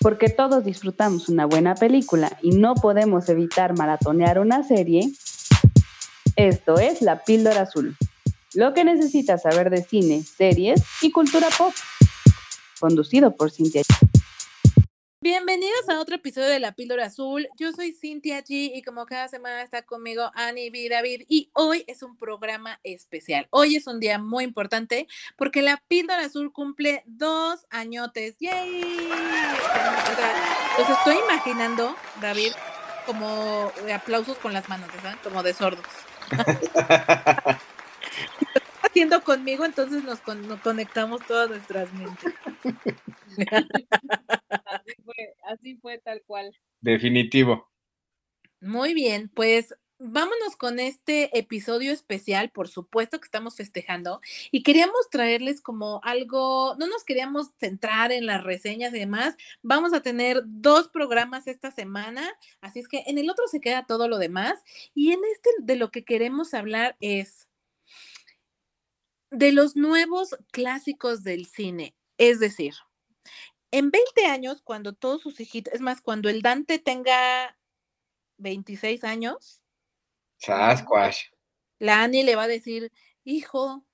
Porque todos disfrutamos una buena película y no podemos evitar maratonear una serie, esto es La Píldora Azul. Lo que necesitas saber de cine, series y cultura pop. Conducido por Cintia. Bienvenidos a otro episodio de La Píldora Azul. Yo soy Cintia G y como cada semana está conmigo Annie B. David y hoy es un programa especial. Hoy es un día muy importante porque La Píldora Azul cumple dos añotes. ¡Yay! los estoy imaginando, David, como aplausos con las manos, ¿sabes? Como de sordos. haciendo conmigo, entonces nos, conectamos todas nuestras mentes. así, fue, tal cual. Definitivo. Muy bien, pues vámonos con este episodio especial, por supuesto que estamos festejando y queríamos traerles como algo, no nos queríamos centrar en las reseñas y demás, vamos a tener dos programas esta semana, así es que en el otro se queda todo lo demás y en este de lo que queremos hablar es de los nuevos clásicos del cine, es decir, en 20 años, cuando todos sus hijitos, es más, cuando el Dante tenga 26 años, Sasquatch. La Annie le va a decir, hijo,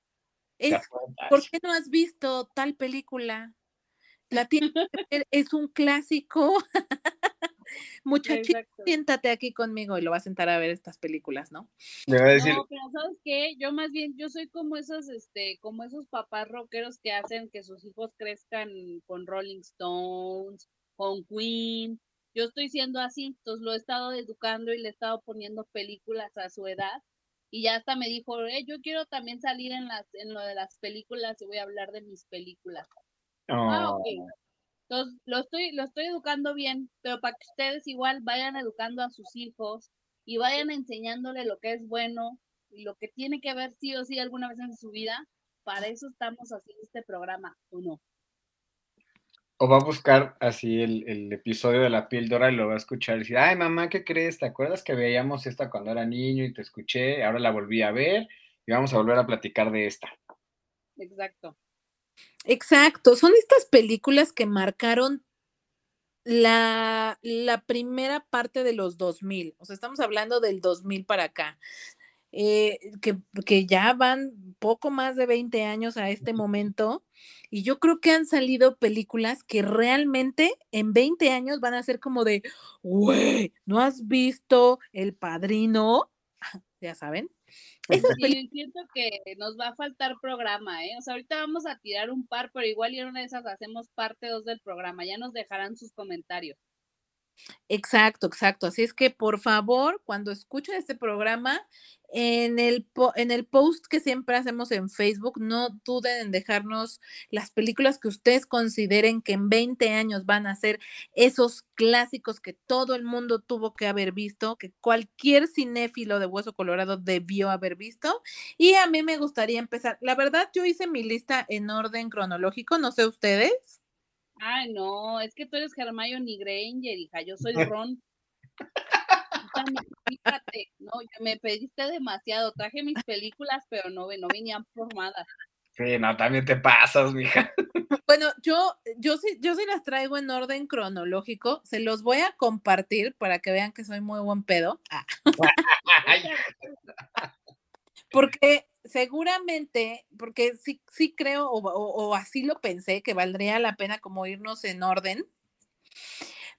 ¿por qué no has visto tal película? La tiene es un clásico. Muchachito, siéntate aquí conmigo y lo va a sentar a ver estas películas, ¿no? Me va a decir. No, pero ¿sabes qué? Yo más bien, yo soy como esos, este, como esos papás rockeros que hacen que sus hijos crezcan con Rolling Stones, con Queen. Yo estoy siendo así, entonces lo he estado educando y le he estado poniendo películas a su edad. Y ya hasta me dijo, eh, yo quiero también salir en las, en lo de las películas y voy a hablar de mis películas. Ah, ok. Entonces, lo estoy, lo estoy educando bien, pero para que ustedes igual vayan educando a sus hijos y vayan enseñándole lo que es bueno y lo que tiene que ver sí o sí alguna vez en su vida, para eso estamos haciendo este programa, ¿o no? O va a buscar así el, episodio de la píldora y lo va a escuchar y decir, ay mamá, ¿qué crees? ¿Te acuerdas que veíamos esta cuando era niño y te escuché? Ahora la volví a ver y vamos a volver a platicar de esta. Exacto. Exacto, son estas películas que marcaron la, la, primera parte de los 2000, o sea, estamos hablando del 2000 para acá, eh, que, que, ya van poco más de 20 años a este momento, y yo creo que han salido películas que realmente en 20 años van a ser como de, güey, ¿no has visto El Padrino? ya saben, eso siento que nos va a faltar programa, ¿eh? O sea, ahorita vamos a tirar un par, pero igual y en una de esas hacemos parte dos del programa. Ya nos dejarán sus comentarios. Exacto, exacto. Así es que por favor, cuando escuchen este programa, en el, en el post que siempre hacemos en Facebook, no duden en dejarnos las películas que ustedes consideren que en 20 años van a ser esos clásicos que todo el mundo tuvo que haber visto, que cualquier cinéfilo de Hueso Colorado debió haber visto. Y a mí me gustaría empezar. La verdad, yo hice mi lista en orden cronológico, no sé ustedes. Ay, no, es que tú eres Hermione Granger, hija, yo soy Ron. Fíjate, no, me pediste demasiado, traje mis películas, pero no, no venían formadas. Sí, no, también te pasas, mija. Bueno, yo, yo sí, yo sí las traigo en orden cronológico. Se los voy a compartir para que vean que soy muy buen pedo. Ah. Porque seguramente, porque sí, sí creo, o, así lo pensé, que valdría la pena como irnos en orden,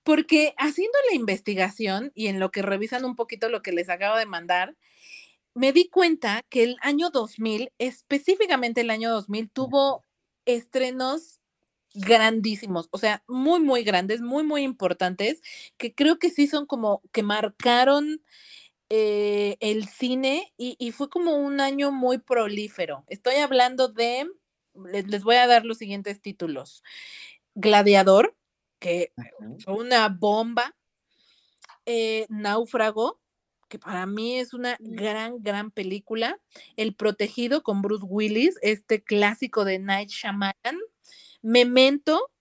porque haciendo la investigación y en lo que revisan un poquito lo que les acabo de mandar, me di cuenta que el año 2000, específicamente el año 2000, tuvo estrenos grandísimos, o sea, muy, muy grandes, muy, muy importantes, que creo que sí son como que marcaron eh, el cine y, fue como un año muy prolífero. Estoy hablando de, les, voy a dar los siguientes títulos. Gladiador, que fue una bomba. Eh, Náufrago, que para mí es una mm. gran, gran película. El Protegido con Bruce Willis, este clásico de Night Shyamalan. Memento,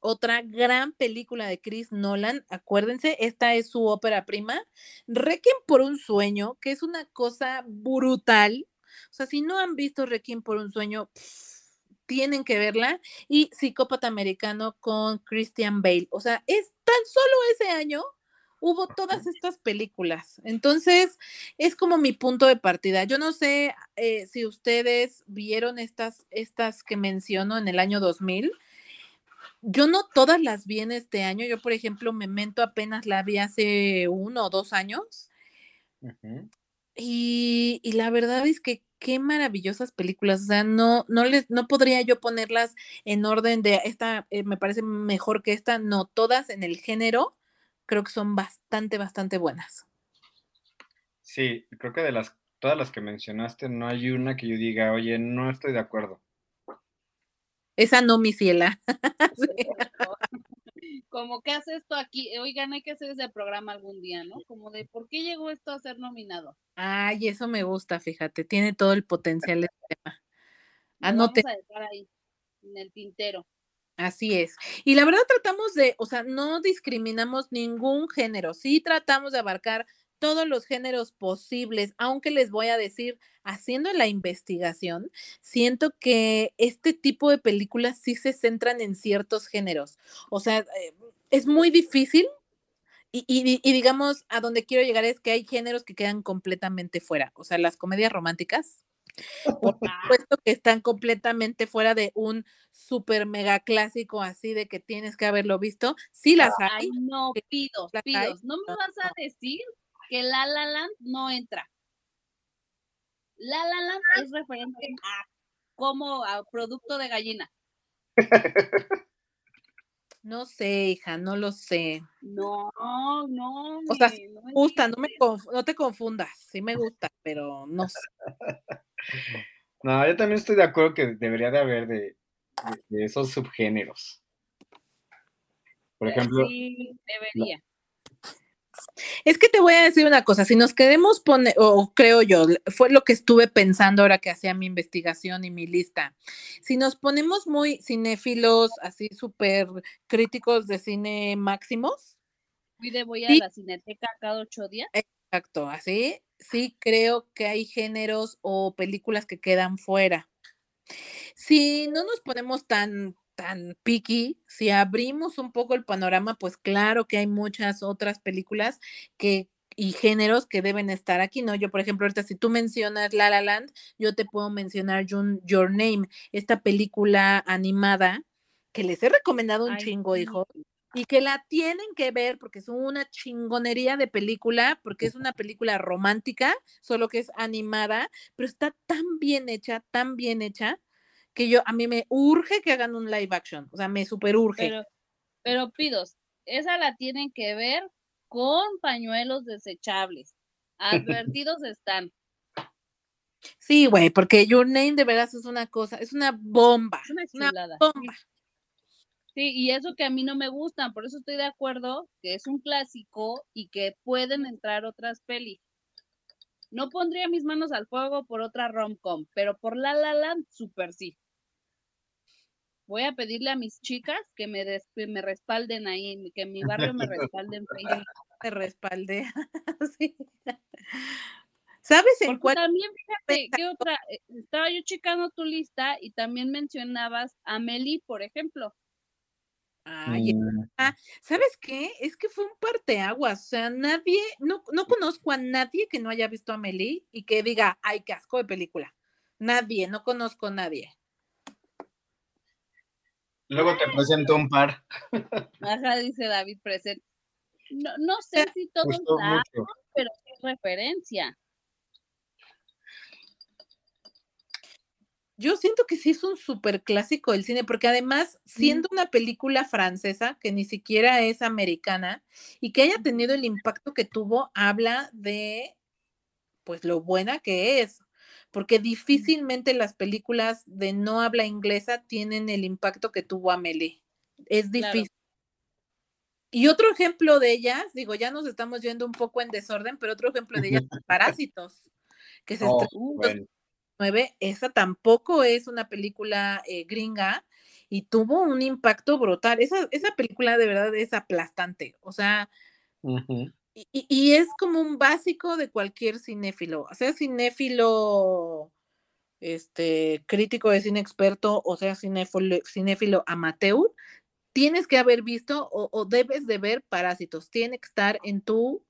otra gran película de Chris Nolan, acuérdense, esta es su ópera prima, Requiem por un sueño, que es una cosa brutal. O sea, si no han visto Requiem por un sueño, tienen que verla. Y Psicópata Americano con Christian Bale. O sea, es tan solo ese año hubo todas estas películas. Entonces, es como mi punto de partida. Yo no sé eh, si ustedes vieron estas, estas que menciono en el año 2000. Yo no todas las vi en este año. Yo, por ejemplo, Memento apenas la vi hace uno o dos años. y, y, la verdad es que qué maravillosas películas. O sea, no, no les, no podría yo ponerlas en orden de esta, eh, me parece mejor que esta. No, todas en el género creo que son bastante, bastante buenas. Sí, creo que de las todas las que mencionaste, no hay una que yo diga, oye, no estoy de acuerdo. Esa no, mi ciela. Como que hace esto aquí, oigan, hay que hacer ese programa algún día, ¿no? Como de por qué llegó esto a ser nominado. Ay, eso me gusta, fíjate, tiene todo el potencial el tema. Anote. Vamos a dejar ahí, en el tintero. Así es. Y la verdad tratamos de, o sea, no discriminamos ningún género, sí tratamos de abarcar todos los géneros posibles, aunque les voy a decir, haciendo la investigación, siento que este tipo de películas sí se centran en ciertos géneros. O sea, eh, es muy difícil y, y, digamos, a donde quiero llegar es que hay géneros que quedan completamente fuera. O sea, las comedias románticas por supuesto que están completamente fuera de un super mega clásico así de que tienes que haberlo visto. Sí las hay. no, pido, pido. No me vas a decir que La La Land no entra. La La Land es referente a como a producto de gallina. No sé, hija, no lo sé. No, no. O sea, me gusta, no, me no te confundas. Sí me gusta, pero no sé. No, yo también estoy de acuerdo que debería de haber de, esos subgéneros. Por ejemplo. Sí, debería. Es que te voy a decir una cosa, si nos queremos poner, o creo yo, fue lo que estuve pensando ahora que hacía mi investigación y mi lista, si nos ponemos muy cinéfilos, así súper críticos de cine máximos. de voy a la cineteca cada ocho días. Exacto, así, sí creo que hay géneros o películas que quedan fuera. Si no nos ponemos tan tan picky, si abrimos un poco el panorama, pues claro que hay muchas otras películas que y géneros que deben estar aquí, ¿no? Yo, por ejemplo, ahorita si tú mencionas La La Land, yo te puedo mencionar Your Name, esta película animada que les he recomendado un chingo, hijo, y que la tienen que ver porque es una chingonería de película, porque es una película romántica, solo que es animada, pero está tan bien hecha, tan bien hecha, que yo, a mí me urge que hagan un live action, o sea, me super urge. Pero, pero pidos, esa la tienen que ver con pañuelos desechables. Advertidos están. Sí, güey, porque Your Name de veras es una cosa, es una bomba. Es una, bomba. Sí, y eso que a mí no me gustan, por eso estoy de acuerdo que es un clásico y que pueden entrar otras pelis. No pondría mis manos al fuego por otra rom-com, pero por La La Land, súper sí voy a pedirle a mis chicas que me, me respalden ahí, que en mi barrio me respalden Me respalde. ¿Sabes en cuál? También fíjate ¿qué otra, eh, estaba yo checando tu lista y también mencionabas a Meli, por ejemplo. Ay, mm. ¿sabes qué? Es que fue un parteaguas, o sea, nadie, no, no conozco a nadie que no haya visto a Meli y que diga, ay, qué asco de película. Nadie, no conozco a nadie. Luego te presento un par. Ajá, dice David presente. No, no sé si todos saben, pero es referencia. Yo siento que sí es un súper clásico del cine, porque además, siendo una película francesa, que ni siquiera es americana, y que haya tenido el impacto que tuvo, habla de, pues, lo buena que es porque difícilmente las películas de no habla inglesa tienen el impacto que tuvo Amelie. Es difícil. Y otro ejemplo de ellas, digo, ya nos estamos yendo un poco en desorden, pero otro ejemplo de ellas es Parásitos, que se oh, estrenó en 2009. Esa tampoco es una película eh, gringa y tuvo un impacto brutal. Esa, esa película de verdad es aplastante. O sea, y, es como un básico de cualquier cinéfilo, o sea, cinéfilo este, crítico de cine experto, o sea, cinéfilo, cinéfilo amateur, tienes que haber visto o, debes de ver Parásitos. Tiene que estar en tu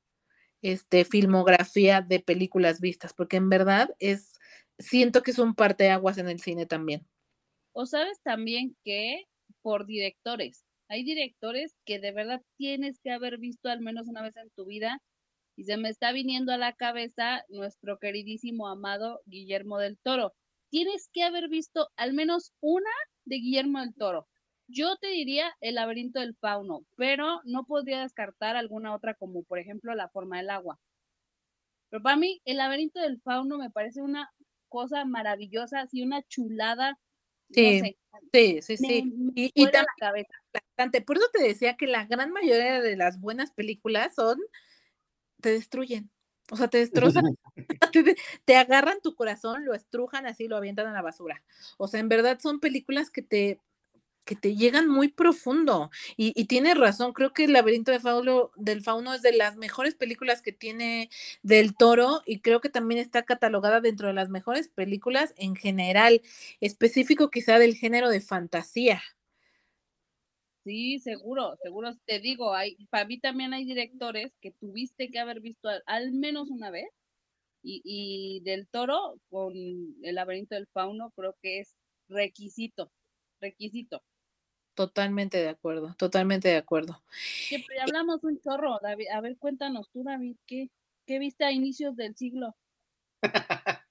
este, filmografía de películas vistas, porque en verdad es, siento que es un parteaguas en el cine también. O sabes también que por directores, hay directores que de verdad tienes que haber visto al menos una vez en tu vida y se me está viniendo a la cabeza nuestro queridísimo amado Guillermo del Toro. Tienes que haber visto al menos una de Guillermo del Toro. Yo te diría el laberinto del fauno, pero no podría descartar alguna otra como por ejemplo la forma del agua. Pero para mí el laberinto del fauno me parece una cosa maravillosa, así una chulada. Sí, no sé, sí, sí, sí. Me, y, y la cabeza. Por eso te decía que la gran mayoría de las buenas películas son, te destruyen. O sea, te destrozan, te, te, agarran tu corazón, lo estrujan así, lo avientan a la basura. O sea, en verdad son películas que te, que te llegan muy profundo. Y, y tienes razón, creo que El laberinto de Fauno, del fauno es de las mejores películas que tiene del toro y creo que también está catalogada dentro de las mejores películas en general, específico quizá del género de fantasía. Sí, seguro, seguro te digo, hay, para mí también hay directores que tuviste que haber visto al, al menos una vez. Y, y, del toro con el laberinto del fauno creo que es requisito, requisito. Totalmente de acuerdo, totalmente de acuerdo. Siempre hablamos un chorro, David. A ver, cuéntanos tú, David, ¿qué, qué viste a inicios del siglo?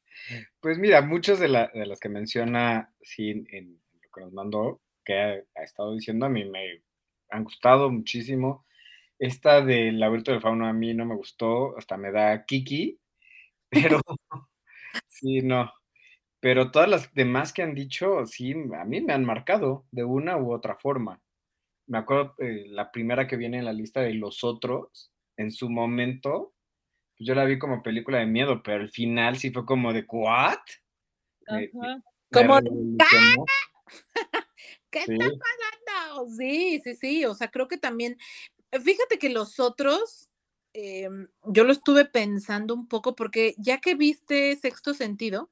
pues mira, muchas de, la, de las que menciona, sí, en, en, lo que nos mandó, que ha, ha, estado diciendo, a mí me han gustado muchísimo. Esta del laberinto del fauno a mí no me gustó, hasta me da kiki, pero sí, no, pero todas las demás que han dicho, sí, a mí me han marcado de una u otra forma. Me acuerdo eh, la primera que viene en la lista de Los Otros, en su momento, pues yo la vi como película de miedo, pero al final sí fue como de, ¿what? Me, me como ¿Qué sí. está pasando? Sí, sí, sí, o sea, creo que también, fíjate que Los Otros, eh, yo lo estuve pensando un poco porque ya que viste Sexto Sentido,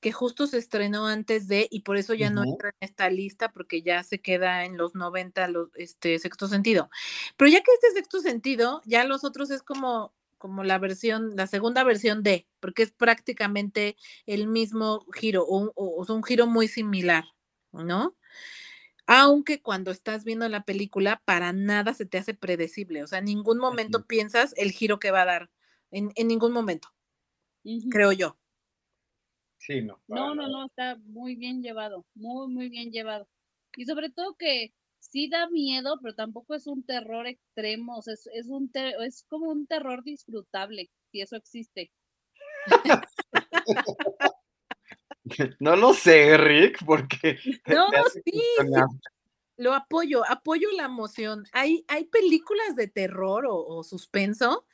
que justo se estrenó antes de, y por eso ya uh -huh. no entra en esta lista, porque ya se queda en los 90, los, este sexto sentido. Pero ya que este sexto sentido, ya los otros es como, como la versión, la segunda versión de, porque es prácticamente el mismo giro, o, o, o un giro muy similar, ¿no? Aunque cuando estás viendo la película, para nada se te hace predecible, o sea, en ningún momento uh -huh. piensas el giro que va a dar, en, en ningún momento, uh -huh. creo yo. Sí, no. No, no, no, está muy bien llevado, muy, muy bien llevado. Y sobre todo que sí da miedo, pero tampoco es un terror extremo, o sea, es, es, un ter es como un terror disfrutable, si eso existe. no lo sé, Rick, porque... No, sí, sí, lo apoyo, apoyo la emoción. Hay, hay películas de terror o, o suspenso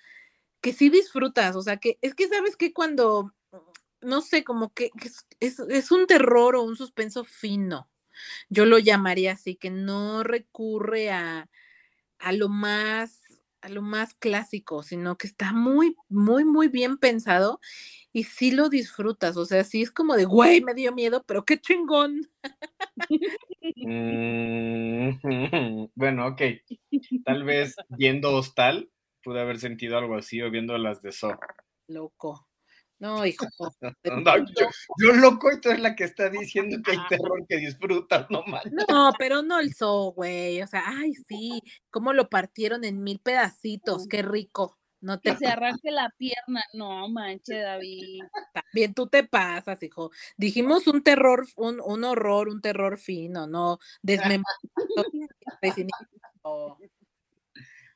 que sí disfrutas, o sea, que es que sabes que cuando no sé, como que es, es, es, un terror o un suspenso fino. Yo lo llamaría así, que no recurre a, a lo más a lo más clásico, sino que está muy, muy, muy bien pensado y sí lo disfrutas, o sea, sí es como de, güey, me dio miedo, pero qué chingón. Mm, bueno, ok, tal vez viendo Hostal pude haber sentido algo así o viendo las de So. Loco. No, hijo. No, yo, yo, loco y tú eres la que está diciendo que hay terror que disfrutas, no manches. No, pero no el so, güey. O sea, ay, sí, cómo lo partieron en mil pedacitos, qué rico. No te que se arranque la pierna. No, manche, David. También tú te pasas, hijo. Dijimos un terror, un, un horror, un terror fino, no desmembramiento.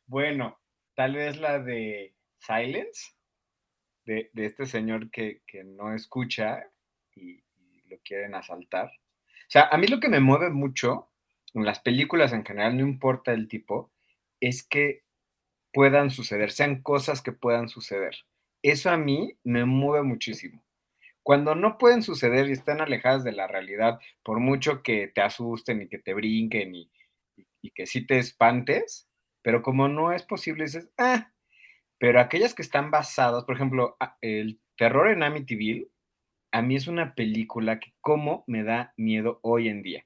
bueno, tal vez la de Silence de, este señor que, que no escucha y, y, lo quieren asaltar. O sea, a mí lo que me mueve mucho en las películas en general, no importa el tipo, es que puedan suceder, sean cosas que puedan suceder. Eso a mí me mueve muchísimo. Cuando no pueden suceder y están alejadas de la realidad, por mucho que te asusten y que te brinquen y, y, y que sí te espantes, pero como no es posible, dices, ah, pero aquellas que están basadas, por ejemplo, el terror en Amityville, a mí es una película que como me da miedo hoy en día.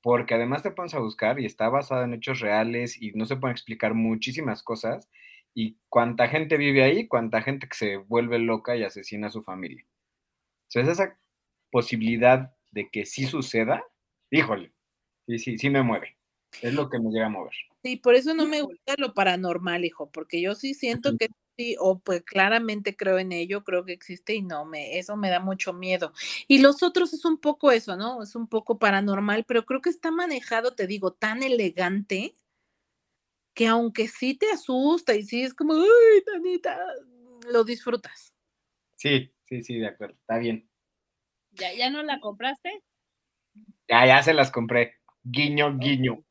Porque además te pones a buscar y está basada en hechos reales y no se pueden explicar muchísimas cosas. Y cuánta gente vive ahí, cuánta gente que se vuelve loca y asesina a su familia. Entonces, esa posibilidad de que sí suceda, híjole, sí, sí, sí me mueve. Es lo que me llega a mover. Sí, por eso no me gusta lo paranormal, hijo, porque yo sí siento que sí, o pues claramente creo en ello, creo que existe y no, me, eso me da mucho miedo. Y los otros es un poco eso, ¿no? Es un poco paranormal, pero creo que está manejado, te digo, tan elegante que aunque sí te asusta y sí es como, uy, Tanita, lo disfrutas. Sí, sí, sí, de acuerdo, está bien. ¿Ya, ya no la compraste? Ya, ya se las compré. Guiño, guiño.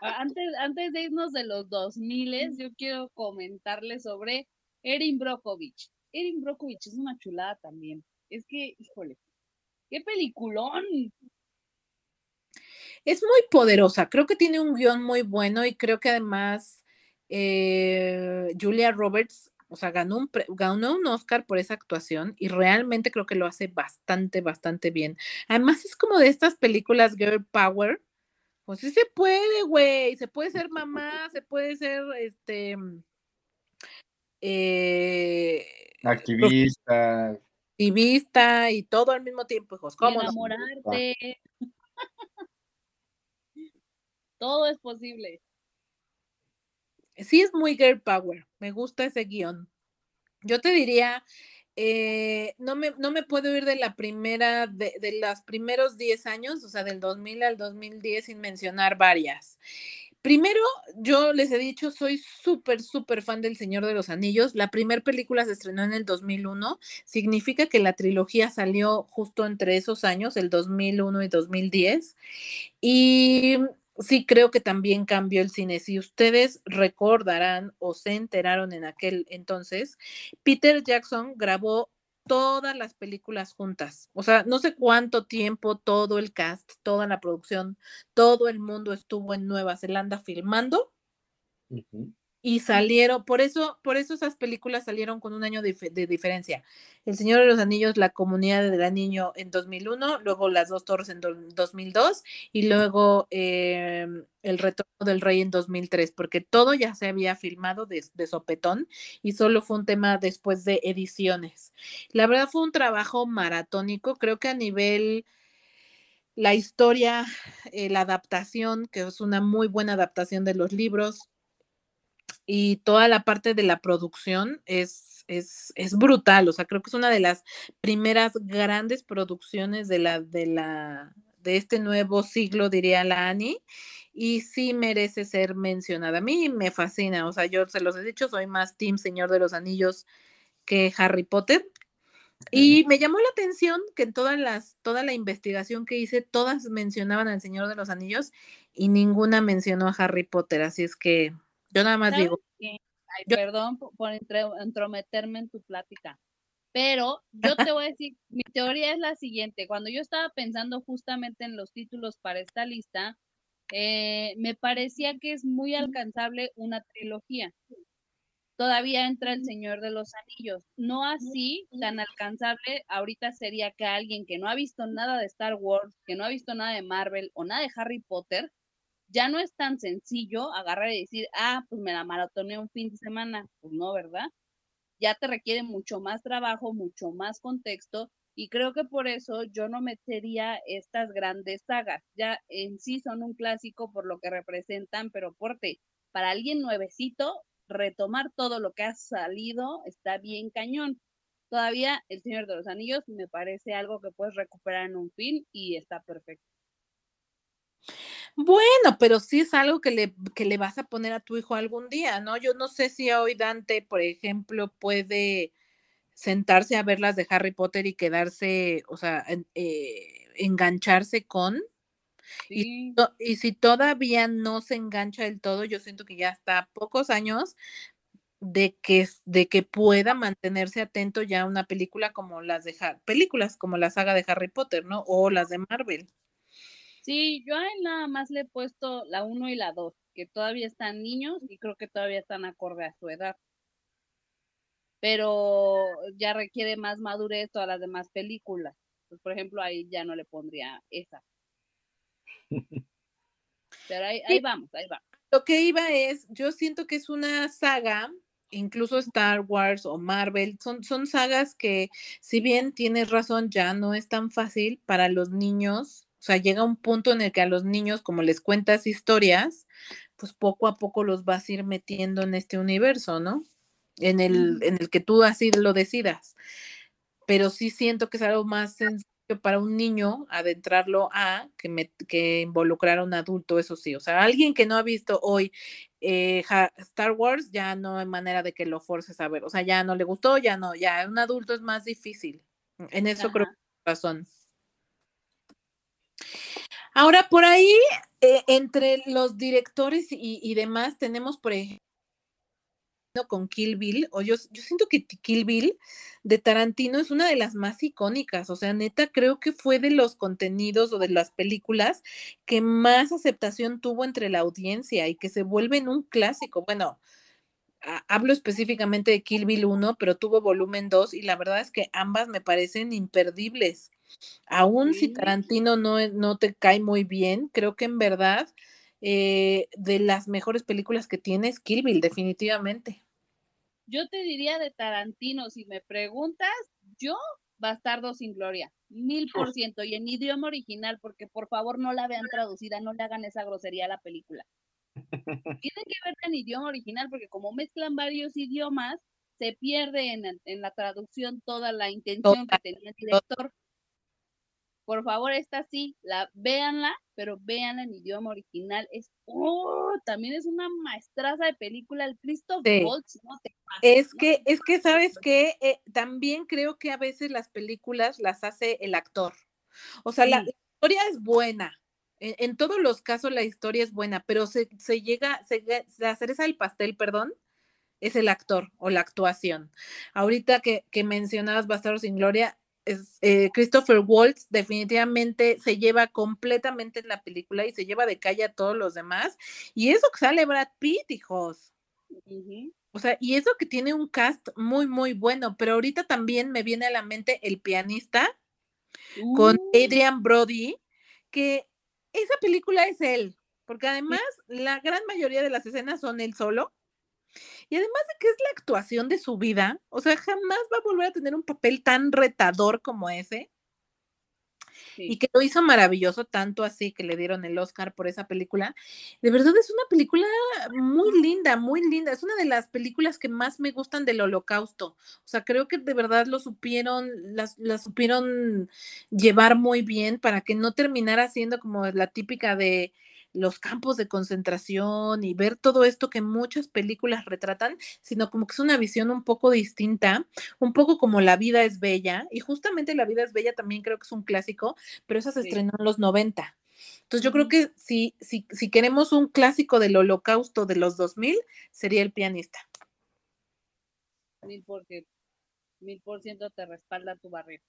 Antes, antes de irnos de los 2000, yo quiero comentarles sobre Erin Brockovich. Erin Brockovich es una chulada también. Es que, híjole, qué peliculón. Es muy poderosa, creo que tiene un guion muy bueno y creo que además eh, Julia Roberts, o sea, ganó un, ganó un Oscar por esa actuación y realmente creo que lo hace bastante, bastante bien. Además es como de estas películas Girl Power, pues sí se puede, güey, se puede ser mamá, se puede ser, este, eh, activista. Activista y todo al mismo tiempo, hijos. ¿Cómo enamorarte. todo es posible. Sí, es muy girl power. Me gusta ese guion. Yo te diría, eh, no, me, no me puedo ir de la primera, de, los primeros 10 años, o sea, del 2000 al 2010 sin mencionar varias. Primero, yo les he dicho, soy súper, súper fan del Señor de los Anillos. La primera película se estrenó en el 2001. Significa que la trilogía salió justo entre esos años, el 2001 y 2010. Y sí creo que también cambió el cine. Si ustedes recordarán o se enteraron en aquel entonces, Peter Jackson grabó todas las películas juntas. O sea, no sé cuánto tiempo todo el cast, toda la producción, todo el mundo estuvo en Nueva Zelanda filmando y salieron, por eso, por eso esas películas salieron con un año de, diferencia. El Señor de los Anillos, La Comunidad del Anillo en 2001, luego Las Dos Torres en 2002 y luego em, El Retorno del Rey en 2003, porque todo ya se había filmado de, sopetón y solo fue un tema después de ediciones. La verdad fue un trabajo maratónico, creo que a nivel la historia, eh, la adaptación, que es una muy buena adaptación de los libros, y toda la parte de la producción es, es, es, brutal, o sea, creo que es una de las primeras grandes producciones de la, de la, de este nuevo siglo, diría la Ani, y sí merece ser mencionada. A mí me fascina, o sea, yo se los he dicho, soy más Team Señor de los Anillos que Harry Potter. Y me llamó la atención que en todas las, toda la investigación que hice, todas mencionaban al Señor de los Anillos y ninguna mencionó a Harry Potter, así es que yo nada más digo. Ay, perdón por, entrometerme en tu plática, pero yo te voy a decir, mi teoría es la siguiente. Cuando yo estaba pensando justamente en los títulos para esta lista, eh, me parecía que es muy alcanzable una trilogía. Todavía entra El Señor de los Anillos. No así tan alcanzable ahorita sería que alguien que no ha visto nada de Star Wars, que no ha visto nada de Marvel o nada de Harry Potter, ya no es tan sencillo agarrar y decir, ah, pues me la maratoné un fin de semana. Pues no, ¿verdad? Ya te requiere mucho más trabajo, mucho más contexto, y creo que por eso yo no metería estas grandes sagas. Ya en sí son un clásico por lo que representan, pero porte, para alguien nuevecito, retomar todo lo que ha salido está bien cañón. Todavía El Señor de los Anillos me parece algo que puedes recuperar en un fin y está perfecto. Bueno, pero sí es algo que le, que le vas a poner a tu hijo algún día, ¿no? Yo no sé si hoy Dante, por ejemplo, puede sentarse a ver las de Harry Potter y quedarse, o sea, eh, engancharse con. Y, y, si todavía no se engancha del todo, yo siento que ya está a pocos años de que, de que pueda mantenerse atento ya a una película como las de películas como la saga de Harry Potter, ¿no? O las de Marvel. Sí, yo a él nada más le he puesto la 1 y la 2, que todavía están niños y creo que todavía están acorde a su edad. pero ya requiere más madurez todas las demás películas. Pues, por ejemplo, ahí ya no le pondría esa. Pero ahí, ahí vamos, ahí va. Lo que iba es, yo siento que es una saga incluso Star Wars o Marvel, son, son sagas que, si bien tienes razón, ya no es tan fácil para los niños. O sea, llega un punto en el que a los niños, como les cuentas historias, pues poco a poco los vas a ir metiendo en este universo, ¿no? En el, en el que tú así lo decidas. Pero sí siento que es algo más sencillo para un niño adentrarlo a que, me, que involucrar a un adulto, eso sí. O sea, alguien que no ha visto hoy eh, Star Wars, ya no hay manera de que lo forces a ver. O sea, ya no le gustó, ya no, ya un adulto es más difícil. En eso creo que razón. Ahora, por ahí, eh, entre los directores y, demás, tenemos, por ejemplo, con Kill Bill, o yo, yo siento que Kill Bill de Tarantino es una de las más icónicas, o sea, neta, creo que fue de los contenidos o de las películas que más aceptación tuvo entre la audiencia y que se vuelven un clásico. Bueno, hablo específicamente de Kill Bill 1, pero tuvo volumen 2 y la verdad es que ambas me parecen imperdibles. Aún si Tarantino no, no te cae muy bien, creo que en verdad eh, de las mejores películas que tiene es Kill Bill, definitivamente. Yo te diría de Tarantino, si me preguntas, yo Bastardo sin Gloria, mil por ciento, y en idioma original, porque por favor no la vean traducida, no le hagan esa grosería a la película. Tienen que verla en idioma original, porque como mezclan varios idiomas, se pierde en, en la traducción toda la intención que tenía el director. Por favor, esta sí, la véanla, pero véanla en idioma original. Es, oh, también es una maestraza de película, el Cristo Waltz, ¿no? es que, es que, ¿sabes que eh, también creo que a veces las películas las hace el actor. O sea, la, historia es buena. En, todos los casos la historia es buena, pero se, se llega, se, la cereza del pastel, perdón, es el actor o la actuación. Ahorita que, que mencionabas Bastardo sin Gloria, eh, Christopher Waltz definitivamente se lleva completamente en la película y se lleva de calle a todos los demás. Y eso que sale Brad Pitt, hijos. O sea, y eso que tiene un cast muy, muy bueno, pero ahorita también me viene a la mente el pianista con uh. Adrian Brody, que esa película es él, porque además la gran mayoría de las escenas son él solo. Y además de que es la actuación de su vida, o sea, jamás va a volver a tener un papel tan retador como ese. Y que lo hizo maravilloso, tanto así que le dieron el Oscar por esa película. De verdad es una película muy linda, muy linda. Es una de las películas que más me gustan del holocausto. O sea, creo que de verdad lo supieron, las, las supieron llevar muy bien para que no terminara siendo como la típica de los campos de concentración y ver todo esto que muchas películas retratan, sino como que es una visión un poco distinta, un poco como La vida es bella, y justamente La vida es bella también creo que es un clásico, pero esa se estrenó en los 90. Entonces yo creo que si, si, si queremos un clásico del holocausto de los 2000, sería El pianista. Mil por ciento, mil por ciento te respalda tu barrio.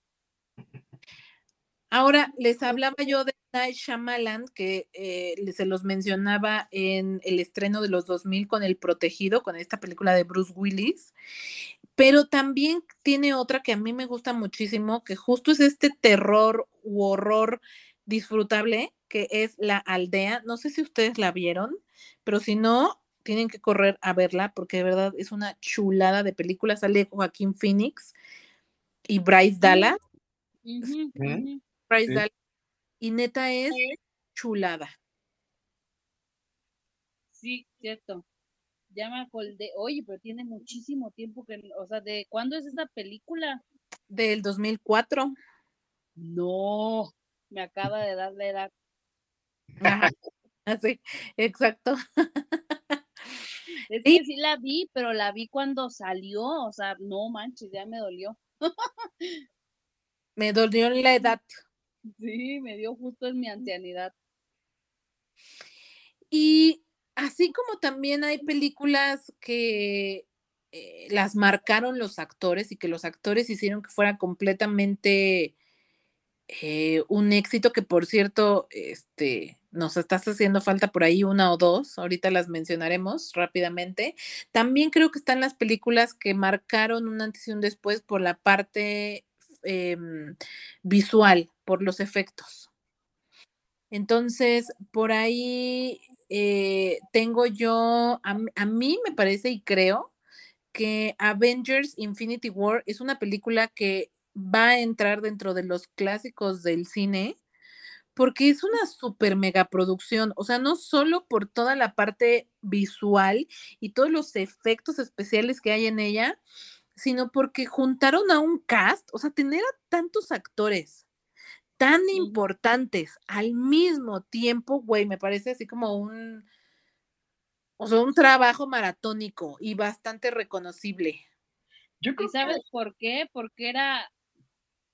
Ahora, les hablaba yo de Night Shyamalan, que eh, se los mencionaba en el estreno de los 2000 con El Protegido, con esta película de Bruce Willis, pero también tiene otra que a mí me gusta muchísimo, que justo es este terror u horror disfrutable, que es La Aldea. No sé si ustedes la vieron, pero si no, tienen que correr a verla, porque de verdad es una chulada de película. Sale Joaquín Phoenix y Bryce Dallas. Y neta es chulada. Sí, cierto. Ya me acordé. Oye, pero tiene muchísimo tiempo que. O sea, ¿de cuándo es esta película? Del 2004. No, me acaba de dar la edad. Sí, exacto. Es que sí la vi, pero la vi cuando salió, o sea, no manches, ya me dolió. me dolió la edad. Sí, me dio justo en mi ancianidad. Y así como también hay películas que eh, las marcaron los actores y que los actores hicieron que fuera completamente eh, un éxito que por cierto, este, nos estás haciendo falta por ahí una o dos, ahorita las mencionaremos rápidamente. También creo que están las películas que marcaron un antes y un después por la parte em, visual, por los efectos. Entonces, por ahí eh, tengo yo, a, a mí me parece y creo que Avengers Infinity War es una película que va a entrar dentro de los clásicos del cine porque es una super mega producción, o sea, no solo por toda la parte visual y todos los efectos especiales que hay en ella, sino porque juntaron a un cast, o sea, tener a tantos actores tan importantes al mismo tiempo, güey, me parece así como un, o sea, un trabajo maratónico y bastante reconocible. Yo creo ¿Y sabes por qué? Porque era,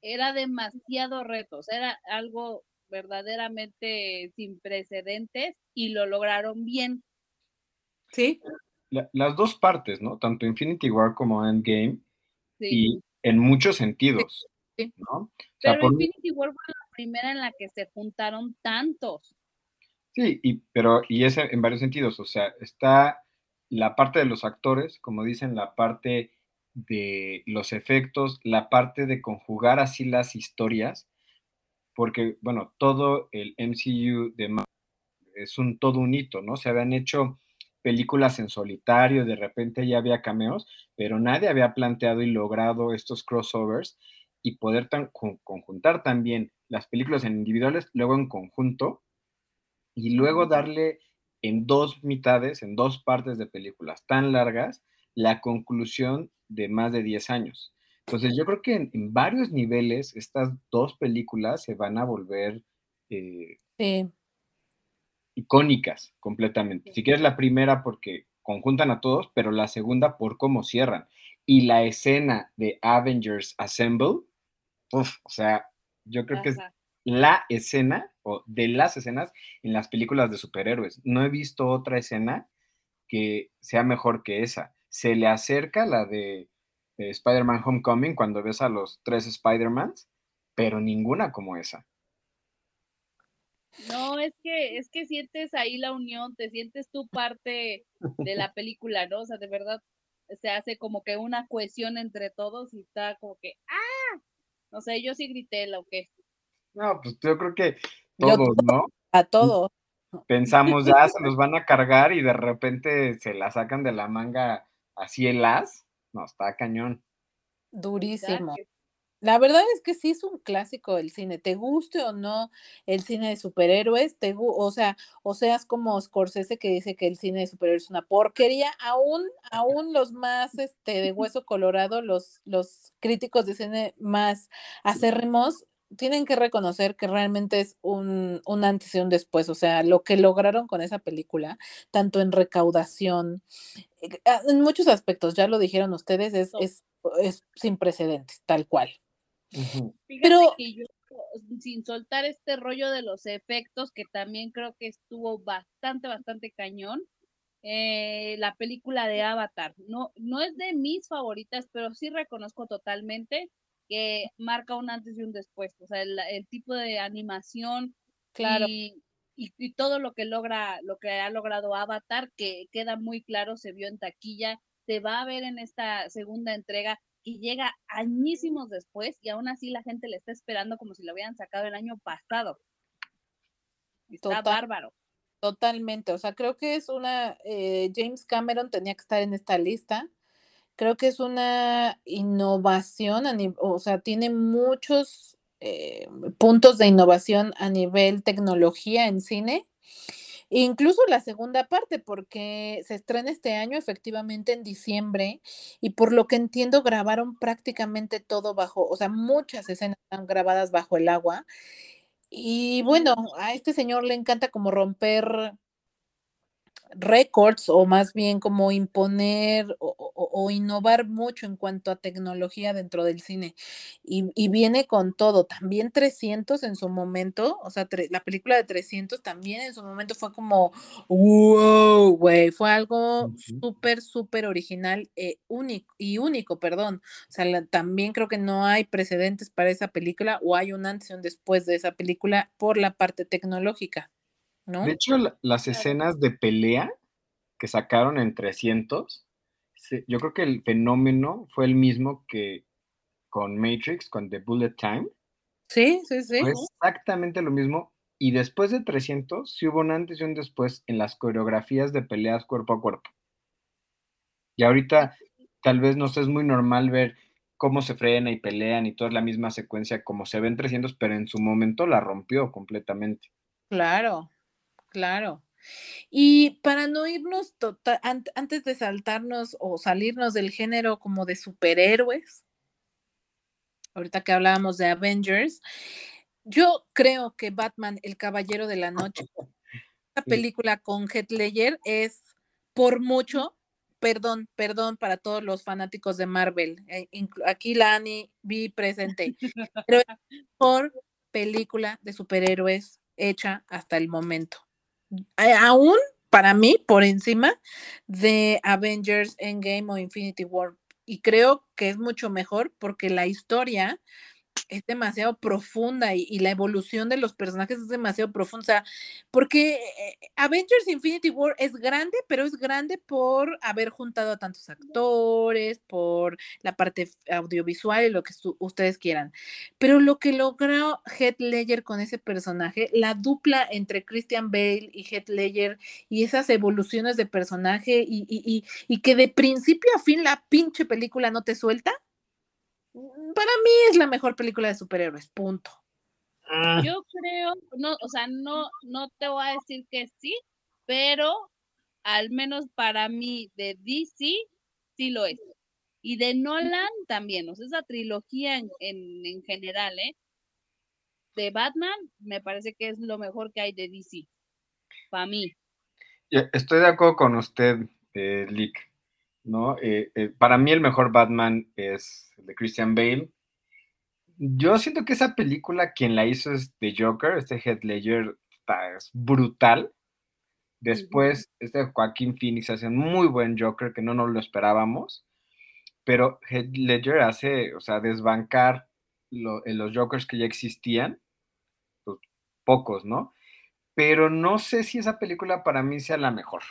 era demasiado retos, era algo verdaderamente sin precedentes y lo lograron bien. Sí. Las dos partes, ¿no? Tanto Infinity War como Endgame. Y en muchos sentidos. Sí. ¿no? Pero Infinity War fue la primera en la que se juntaron tantos. Sí, y, pero y es en varios sentidos. O sea, está la parte de los actores, como dicen, la parte de los efectos, la parte de conjugar así las historias porque, bueno, todo el MCU de es un todo un hito, ¿no? Se habían hecho películas en solitario, de repente ya había cameos, pero nadie había planteado y logrado estos crossovers y poder conjuntar también las películas en individuales, luego en conjunto, y luego darle en dos mitades, en dos partes de películas tan largas, la conclusión de más de 10 años. Entonces yo creo que en, varios niveles estas dos películas se van a volver eh, icónicas completamente. Si quieres la primera porque conjuntan a todos, pero la segunda por cómo cierran. Y la escena de Avengers Assemble, o sea, yo creo que es la escena o de las escenas en las películas de superhéroes. No he visto otra escena que sea mejor que esa. Se le acerca la de Spider-Man Homecoming cuando ves a los tres Spider-Mans, pero ninguna como esa. No, es que, es que sientes ahí la unión, te sientes tu parte de la película, ¿no? O sea, de verdad se hace como que una cohesión entre todos y está como que, ¡ah! No sé, yo sí grité lo que. No, pues yo creo que todos, ¿no? A todos. Pensamos, ya se los van a cargar y de repente se la sacan de la manga así el as. No, está cañón. Durísimo. La verdad es que sí es un clásico del cine, te guste o no el cine de superhéroes, te o sea, o seas como Scorsese que dice que el cine de superhéroes es una porquería, aún, aún los más este de hueso colorado, los, los críticos de cine más acérrimos, tienen que reconocer que realmente es un, un, antes y un después, o sea, lo que lograron con esa película, tanto en recaudación, eh, en muchos aspectos, ya lo dijeron ustedes, es, es, es sin precedentes, tal cual. Pero sin soltar este rollo de los efectos, que también creo que estuvo bastante, bastante cañón, eh, la película de Avatar, no, no es de mis favoritas, pero sí reconozco totalmente que marca un antes y un después, o sea, el, tipo de animación claro. y, y, todo lo que logra, lo que ha logrado Avatar, que queda muy claro, se vio en taquilla, se va a ver en esta segunda entrega que llega añísimos después y aún así la gente le está esperando como si lo hubieran sacado el año pasado. Está bárbaro. Totalmente, o sea, creo que es una, eh, James Cameron tenía que estar en esta lista creo que es una innovación, o sea, tiene muchos eh, puntos de innovación a nivel tecnología en cine. Incluso la segunda parte, porque se estrena este año efectivamente en diciembre y por lo que entiendo grabaron prácticamente todo bajo, o sea, muchas escenas están grabadas bajo el agua. Y bueno, a este señor le encanta como romper récords o más bien como imponer o, innovar mucho en cuanto a tecnología dentro del cine. Y, viene con todo. También 300 en su momento, o sea, la película de 300 también en su momento fue como, wow, güey, fue algo súper, súper original eh, único, y único, perdón. O sea, también creo que no hay precedentes para esa película o hay un antes y un después de esa película por la parte tecnológica. ¿No? De hecho, las escenas de pelea que sacaron en 300, yo creo que el fenómeno fue el mismo que con Matrix, con The Bullet Time. Sí, sí, sí. Fue exactamente lo mismo. Y después de 300, sí hubo un antes y un después en las coreografías de peleas cuerpo a cuerpo. Y ahorita tal vez no es muy normal ver cómo se frena y pelean y toda la misma secuencia como se ve en 300, pero en su momento la rompió completamente. Claro, claro. Y para no irnos total, antes de saltarnos o salirnos del género como de superhéroes, ahorita que hablábamos de Avengers, yo creo que Batman, el Caballero de la Noche, la película con Heath Ledger es por mucho, perdón, perdón para todos los fanáticos de Marvel, eh, aquí la Ani vi presente, pero es por película de superhéroes hecha hasta el momento aún para mí por encima de Avengers Endgame o Infinity War. Y creo que es mucho mejor porque la historia es demasiado profunda y, la evolución de los personajes es demasiado profunda. porque eh, Avengers Infinity War es grande, pero es grande por haber juntado a tantos actores, por la parte audiovisual y lo que ustedes quieran. Pero lo que logró Heath Ledger con ese personaje, la dupla entre Christian Bale y Heath Ledger y esas evoluciones de personaje y, y que de principio a fin la pinche película no te suelta para mí es la mejor película de superhéroes, punto. Ah. Yo creo, no, o sea, no, no te voy a decir que sí, pero al menos para mí de DC sí lo es. Y de Nolan también, o sea, esa trilogía en, en, general, ¿eh? De Batman me parece que es lo mejor que hay de DC, para mí. Estoy de acuerdo con usted, eh, Lick. ¿No? Eh, eh, para mí el mejor Batman es el de Christian Bale. Yo siento que esa película, quien la hizo es The Joker, este Head Ledger es brutal. Después, este Joaquín Phoenix hace un muy buen Joker que no nos lo esperábamos. Pero Head Ledger hace, o sea, desbancar eh, los Jokers que ya existían, pues, pocos, ¿no? Pero no sé si esa película para mí sea la mejor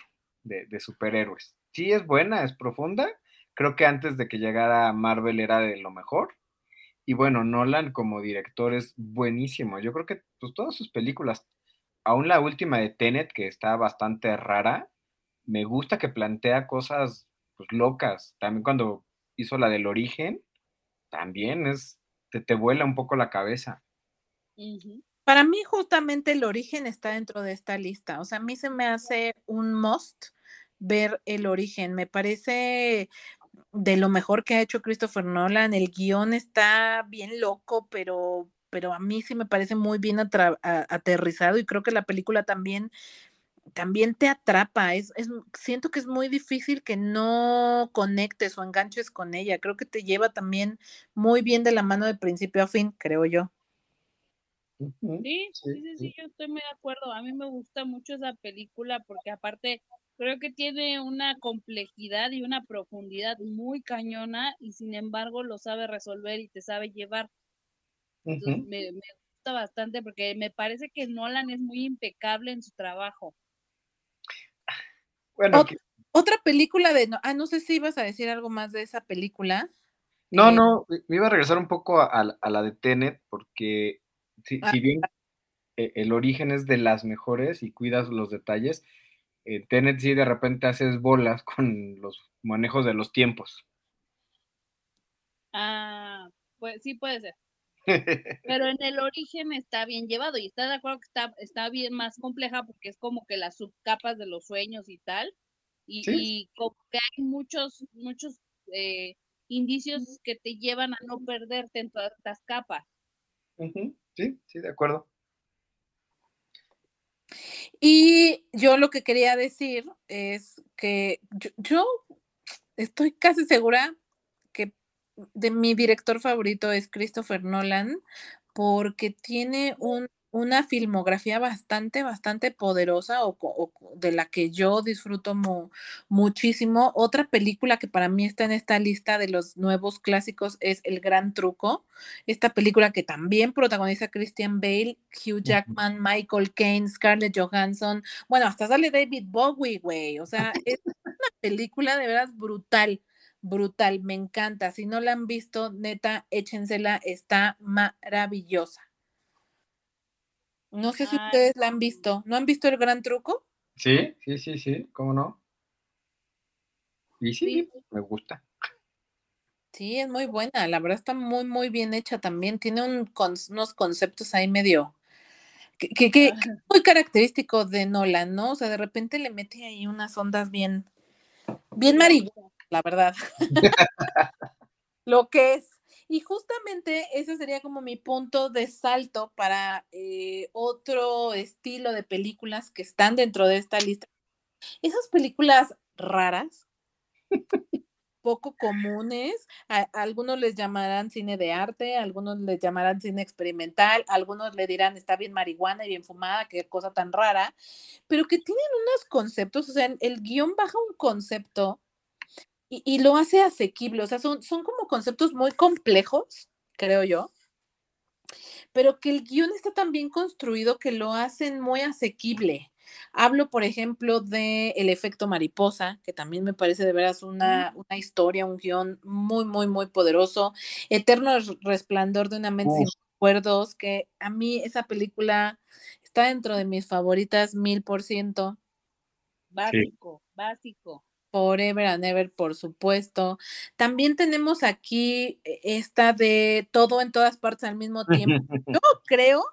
de superhéroes sí es buena, es profunda. Creo que antes de que llegara Marvel era de lo mejor. Y bueno, Nolan como director es buenísimo. Yo creo que pues, todas sus películas, aún la última de Tenet, que está bastante rara, me gusta que plantea cosas pues, locas. También cuando hizo la del origen, también es, te, te vuela un poco la cabeza. Para mí justamente el origen está dentro de esta lista. O sea, a mí se me hace un must ver el origen. Me parece de lo mejor que ha hecho Christopher Nolan. El guion está bien loco, pero, pero a mí sí me parece muy bien aterrizado y creo que la película también también te atrapa, es, es, siento que es muy difícil que no conectes o enganches con ella, creo que te lleva también muy bien de la mano de principio a fin, creo yo. Sí, sí, sí, sí, yo estoy muy de acuerdo. A mí me gusta mucho esa película porque aparte creo que tiene una complejidad y una profundidad muy cañona y sin embargo lo sabe resolver y te sabe llevar. Entonces, me, gusta bastante porque me parece que Nolan es muy impecable en su trabajo. Bueno, otra película de, ah, no sé si ibas a decir algo más de esa película. No, eh, no, me iba a regresar un poco a, la de Tenet porque si, ah, si bien eh, el origen es de las mejores y cuidas los detalles, eh, Tenet sí de repente haces bolas con los manejos de los tiempos. Ah, pues sí puede ser. Pero en el origen está bien llevado y está de acuerdo que está, está bien más compleja porque es como que las subcapas de los sueños y tal. Y, como que hay muchos, muchos eh, indicios que te llevan a no perderte en todas estas capas. Sí, sí, de acuerdo. Y yo lo que quería decir es que yo, estoy casi segura que de mi director favorito es Christopher Nolan porque tiene un una filmografía bastante, bastante poderosa o, de la que yo disfruto muchísimo. Otra película que para mí está en esta lista de los nuevos clásicos es El Gran Truco. Esta película que también protagoniza Christian Bale, Hugh Jackman, Michael Caine, Scarlett Johansson. Bueno, hasta sale David Bowie, güey. O sea, es una película de veras brutal brutal, me encanta. Si no la han visto, neta, échensela, está maravillosa. No sé si ustedes la han visto. ¿No han visto el gran truco? Sí, sí, sí, sí, ¿cómo no? Y sí, me gusta. Sí, es muy buena, la verdad está muy, muy bien hecha también. Tiene unos conceptos ahí medio que, que, muy característico de Nolan, ¿no? O sea, de repente le mete ahí unas ondas bien, bien marihuana, la verdad. Lo que es. Y justamente ese sería como mi punto de salto para eh, otro estilo de películas que están dentro de esta lista. Esas películas raras, poco comunes, algunos les llamarán cine de arte, algunos les llamarán cine experimental, algunos le dirán está bien marihuana y bien fumada, qué cosa tan rara, pero que tienen unos conceptos, o sea, el guion baja un concepto y, lo hace asequible, o sea, son, son como conceptos muy complejos, creo yo, pero que el guion está tan bien construido que lo hacen muy asequible. Hablo, por ejemplo, de El efecto mariposa, que también me parece de veras una, una historia, un guion muy, muy, muy poderoso. Eterno resplandor de una mente sin recuerdos, que a mí esa película está dentro de mis favoritas mil por ciento. Básico, básico. Forever and Ever, por supuesto. También tenemos aquí eh, esta de todo en todas partes al mismo tiempo. Yo creo,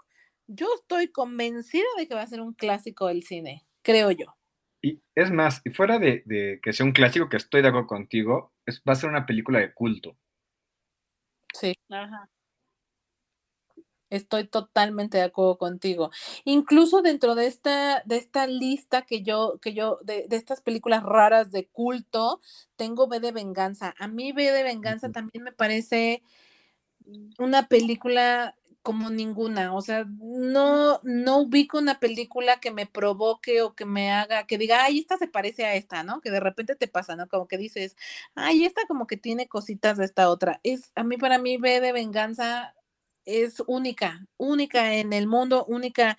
yo estoy convencida de que va a ser un clásico del cine, creo yo. Y es más, y fuera de, que sea un clásico, que estoy de acuerdo contigo, es, va a ser una película de culto. Sí. Ajá. Estoy totalmente de acuerdo contigo. Incluso dentro de esta, de esta lista que yo, que yo, de, estas películas raras de culto, tengo B de Venganza. A mí B de Venganza también me parece una película como ninguna. O sea, no, no ubico una película que me provoque o que me haga, que diga, ay, esta se parece a esta, ¿no? Que de repente te pasa, ¿no? Como que dices, ay, esta como que tiene cositas de esta otra. Es, a mí, para mí, B de Venganza es única, única en el mundo, única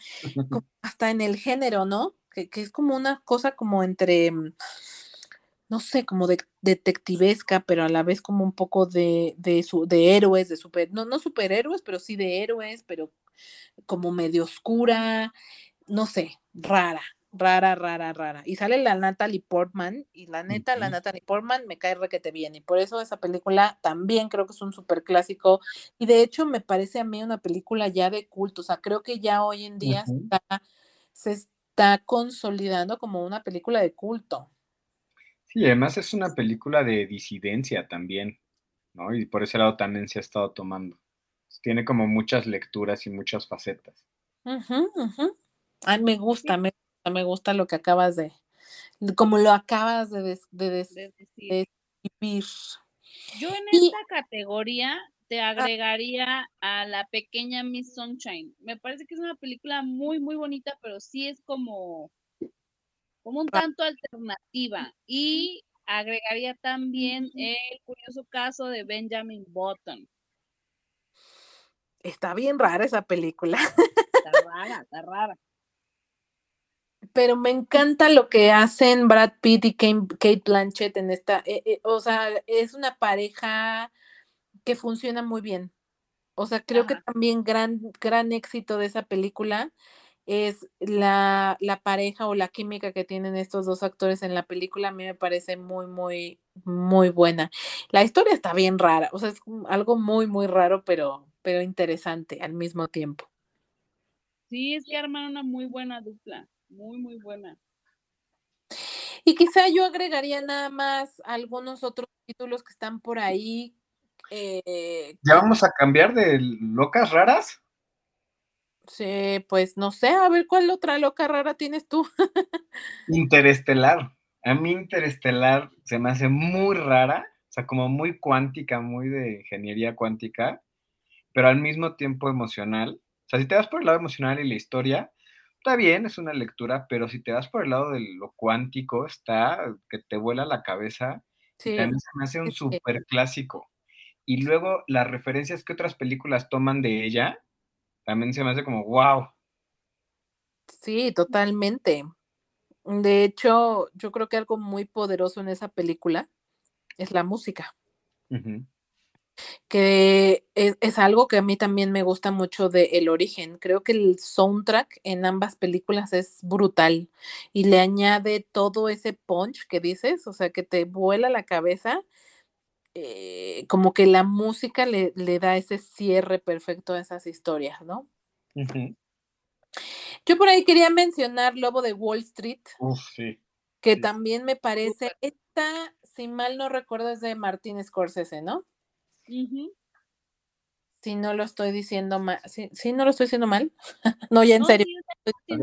hasta en el género, ¿no? Que, es como una cosa como entre, mm, no sé, como de detectivesca, pero a la vez como un poco de, de, su, de héroes, de super, no, no superhéroes, pero sí de héroes, pero como medio oscura, no sé, rara, rara, rara, rara. Y sale la Natalie Portman, y la neta, la Natalie Portman me cae requete bien. Y por eso esa película también creo que es un súper clásico. Y de hecho me parece a mí una película ya de culto. O sea, creo que ya hoy en día se está consolidando como una película de culto. Sí, además es una película de disidencia también, ¿no? Y por ese lado también se ha estado tomando. Tiene como muchas lecturas y muchas facetas. Ay, me gusta, me me gusta lo que acabas de, como lo acabas de, de, decir. Yo en esta categoría te ah. agregaría a la pequeña Miss Sunshine. Me parece que es una película muy, muy bonita, pero sí es como, como un ah. tanto alternativa. Y agregaría también el curioso caso de Benjamin Button. Está bien rara esa película. Está rara, está rara pero me encanta lo que hacen Brad Pitt y Kate Blanchett en esta, eh, eh, o sea, es una pareja que funciona muy bien. O sea, creo que también gran, gran éxito de esa película es la, la, pareja o la química que tienen estos dos actores en la película. A mí me parece muy, muy, muy buena. La historia está bien rara, o sea, es algo muy, muy raro, pero, pero interesante al mismo tiempo. Sí, es que arman una muy buena dupla. Muy, muy buena. Y quizá yo agregaría nada más algunos otros títulos que están por ahí. Eh, ¿Ya vamos a cambiar de locas raras? Sí, pues no sé, a ver cuál otra loca rara tienes tú. Interestelar. A mí Interestelar se me hace muy rara, o sea, como muy cuántica, muy de ingeniería cuántica, pero al mismo tiempo emocional. O sea, si te vas por el lado emocional y la historia, está bien, es una lectura, pero si te vas por el lado de lo cuántico, está que te vuela la cabeza. Sí. También se me hace un súper clásico. Y luego las referencias que otras películas toman de ella, también se me hace como, wow. Sí, totalmente. De hecho, yo creo que algo muy poderoso en esa película es la música. Que es, es algo que a mí también me gusta mucho de El Origen. Creo que el soundtrack en ambas películas es brutal y le añade todo ese punch que dices, o sea, que te vuela la cabeza. eh, como que la música le, le da ese cierre perfecto a esas historias, ¿no? Yo por ahí quería mencionar Lobo de Wall Street, sí. que Sí. también me parece, esta, si mal no recuerdo, es de Martin Scorsese, ¿no? Si no lo estoy diciendo mal, si, si no lo estoy diciendo mal, no, ya en No, serio. sí.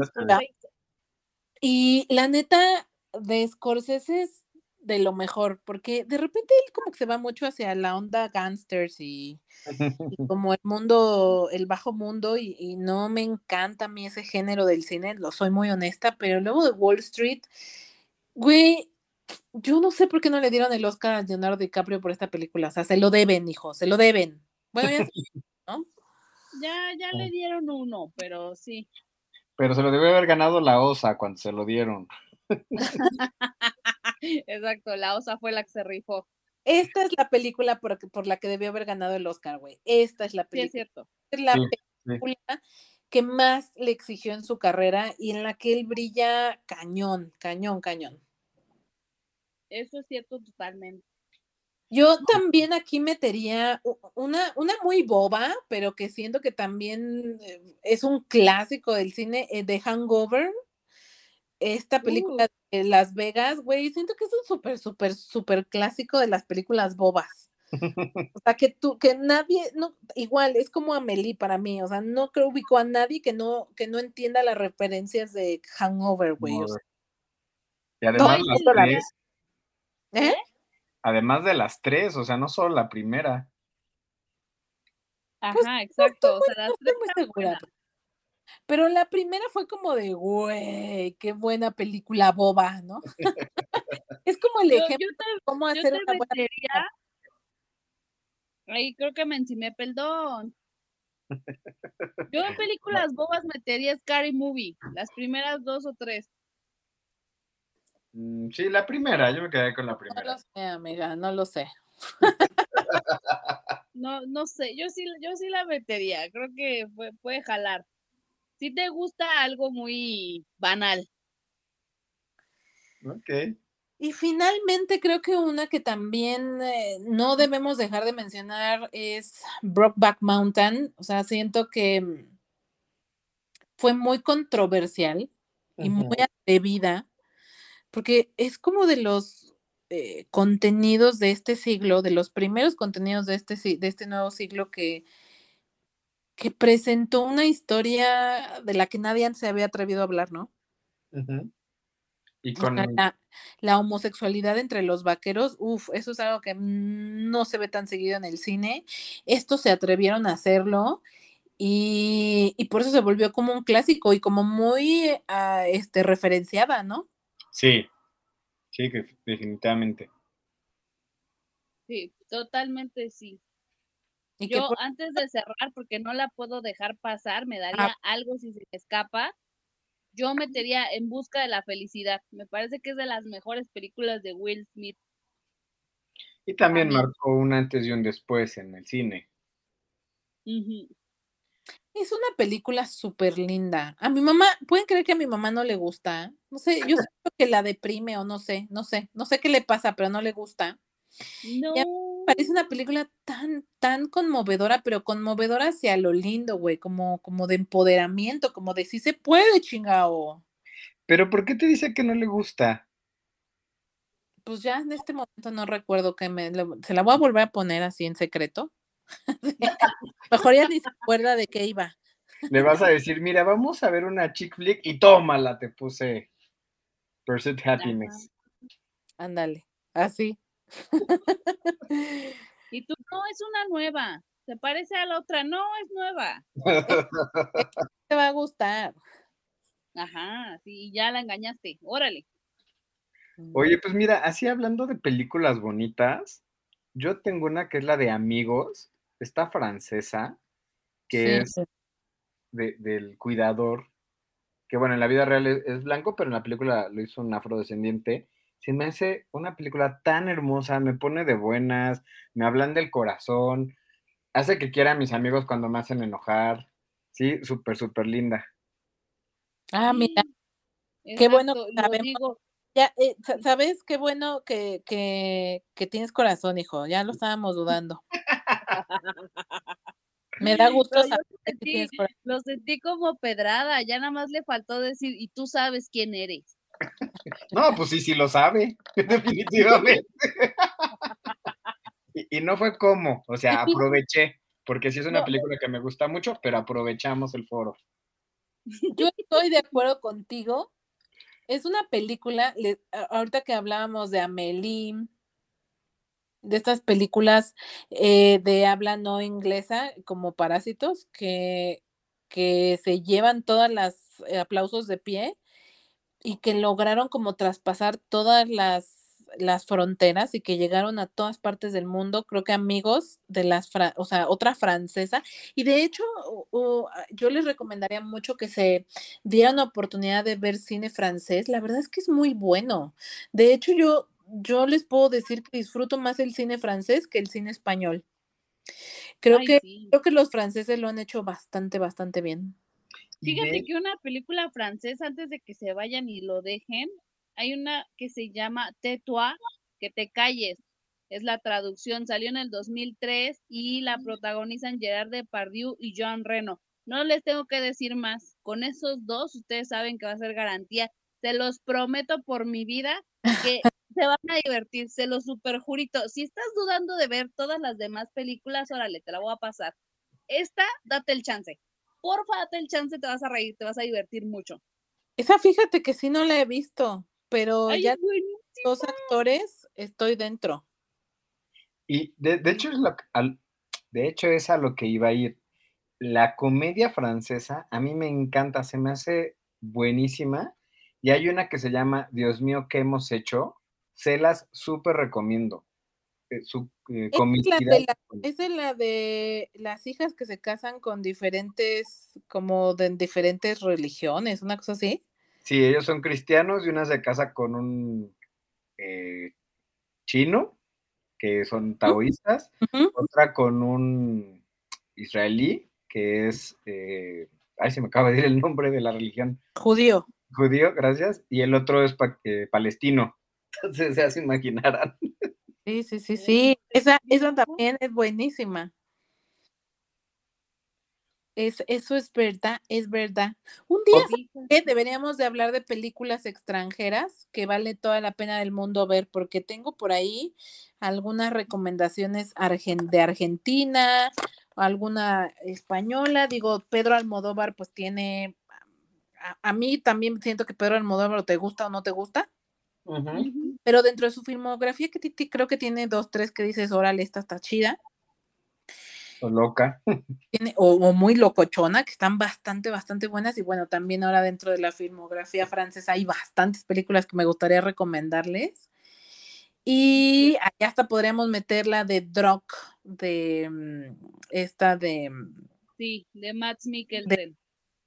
Y la neta de Scorsese es de lo mejor, porque de repente él como que se va mucho hacia la onda gangsters y, y como el mundo, el bajo mundo, y, y no me encanta a mí ese género del cine, lo soy muy honesta, pero luego de Wall Street, güey, yo no sé por qué no le dieron el Oscar a Leonardo DiCaprio por esta película, o sea, se lo deben, hijo, se lo deben. Bueno, ya ¿no? Ya, ya le dieron uno, pero sí. Pero se lo debe haber ganado la OSA cuando se lo dieron. Exacto, la osa fue la que se rifó. Esta es la película por, por la que debió haber ganado el Oscar, güey. Esta es la Sí, es película. cierto. es la Sí, sí. película que más le exigió en su carrera y en la que él brilla cañón, cañón, cañón. Eso es cierto totalmente. Yo también aquí metería una, una muy boba, pero que siento que también eh, es un clásico del cine eh, de Hangover. Esta película de Las Vegas, güey, siento que es un súper, súper, súper clásico de las películas bobas. O sea, que tú, que nadie, no, igual, es como Amelie para mí, o sea, no creo ubico a nadie que no, que no entienda las referencias de Hangover, güey. o sea, Y además No, las tres, ¿eh? además de las tres, o sea, no solo la primera. Ajá, exacto. O sea, las No tres muy segura. Pero la primera fue como de, güey, qué buena película boba, ¿no? es como el Yo, ejemplo yo te, de cómo yo hacer te una buena metería. Ahí creo que me encimé, perdón. Yo en películas bobas metería Scary Movie, las primeras dos o tres. Mm, sí, la primera, yo me quedé con la No primera. lo sé, amiga, no lo sé. No, no sé, yo sí, yo sí la metería, creo que puede, puede jalar. Si te gusta algo muy banal. Ok. Y finalmente creo que una que también eh, no debemos dejar de mencionar es Brokeback Mountain. O sea, siento que mm, fue muy controversial y muy atrevida, porque es como de los eh, contenidos de este siglo, de los primeros contenidos de este, de este nuevo siglo que, que presentó una historia de la que nadie se había atrevido a hablar, ¿no? Y con, la, la homosexualidad entre los vaqueros, uff, eso es algo que no se ve tan seguido en el cine. Estos se atrevieron a hacerlo y, y por eso se volvió como un clásico y como muy ah, este, referenciada, ¿no? Sí, sí, que definitivamente. Sí, totalmente sí. Y Yo por- antes de cerrar, porque no la puedo dejar pasar, me daría algo si se me escapa. Yo metería En busca de la felicidad. Me parece que es de las mejores películas de Will Smith. Y también marcó un antes y un después en el cine. Es una película súper linda. A mi mamá, ¿pueden creer que a mi mamá no le gusta? No sé, yo siento que la deprime o no sé, no sé, no sé qué le pasa, pero no le gusta. No. Parece una película tan, tan conmovedora, pero conmovedora hacia lo lindo, güey, como, como de empoderamiento, como de sí se puede, chingao. Pero ¿por qué te dice que no le gusta? Pues ya en este momento no recuerdo que me, se la voy a volver a poner así en secreto. Mejor ya ni se acuerda de qué iba. Le vas a decir, mira, vamos a ver una chick flick y tómala, te puse Pursuit Happiness. Ándale, así. Y tú, no, es una nueva. Se parece a la otra. No, es nueva. Te va a gustar. Ajá, sí, ya la engañaste. Órale. Oye, pues mira, así hablando de películas bonitas, yo tengo una que es la de Amigos, esta francesa, que es de- del cuidador, que bueno, en la vida real es, es blanco, pero en la película lo hizo un afrodescendiente. Se me hace una película tan hermosa, me pone de buenas, me hablan del corazón, hace que quiera a mis amigos cuando me hacen enojar. Sí, súper, súper linda. Ah, mira, Sí, qué bueno que sabemos. ya, eh, sa- ¿sabes qué bueno que, que, que tienes corazón, hijo? Ya lo estábamos dudando. Me da gusto saber que sentí, lo sentí como pedrada, ya nada más le faltó decir, y tú sabes quién eres. No, pues sí, sí lo sabe, definitivamente. Y, y no fue como, o sea, aproveché, porque sí es una No. película que me gusta mucho, pero aprovechamos el foro. Yo estoy de acuerdo contigo. Es una película, le- ahorita que hablábamos de Amelie, de estas películas eh, de habla no inglesa, como Parásitos, que, que se llevan todas las eh, aplausos de pie y que lograron como traspasar todas las, las fronteras y que llegaron a todas partes del mundo, creo que amigos de las, o sea, otra francesa. Y de hecho, o- o, ah, yo les recomendaría mucho que se dieran la oportunidad de ver cine francés. La verdad es que es muy bueno. De hecho, yo, yo les puedo decir que disfruto más el cine francés que el cine español. Creo Ay, que, sí. creo que los franceses lo han hecho bastante, bastante bien. Fíjate que una película francesa, antes de que se vayan y lo dejen, hay una que se llama Tais-toi, que te calles. Es la traducción, salió en el 2003 y la protagonizan Gerard Depardieu y Jean Reno. No les tengo que decir más. Con esos dos, ustedes saben que va a ser garantía. Se los prometo por mi vida que se van a divertir, se los superjurito. Si estás dudando de ver todas las demás películas, órale, te la voy a pasar. Esta, date el chance. Porfa, date el chance, te vas a reír, te vas a divertir mucho. Esa fíjate que sí no la he visto, pero Ay, ya dos actores estoy dentro. Y de, de hecho es lo que- al- de hecho es a lo que iba a ir. La comedia francesa a mí me encanta, se me hace buenísima. Y hay una que se llama Dios mío, ¿qué hemos hecho? Se las súper recomiendo. Eh, su eh, Es la, de la, es de la de las hijas que se casan con diferentes, como de diferentes religiones, una cosa así. Sí, ellos son cristianos y una se casa con un eh, chino, que son taoístas, otra con un israelí, que es, ay, se me acaba de ir el nombre de la religión, Judío. judío, gracias, y el otro es pa- palestino. Entonces ya se imaginarán. Sí, sí, sí, sí. Esa, esa también es buenísima. Es, eso es verdad, es verdad. Un día Sí, que deberíamos de hablar de películas extranjeras que vale toda la pena del mundo ver, porque tengo por ahí algunas recomendaciones argen- de Argentina, alguna española. Digo, Pedro Almodóvar, pues tiene. A, a mí también siento que Pedro Almodóvar o te gusta o no te gusta, Pero dentro de su filmografía que creo que tiene dos, tres que dices, órale, esta está chida. O loca. tiene, o, o muy locochona, que están bastante, bastante buenas. Y bueno, también ahora dentro de la filmografía francesa hay bastantes películas que me gustaría recomendarles. Y allá hasta podríamos meter la de Drog, de mm, esta de mm, Sí, de Max Mikkelsen.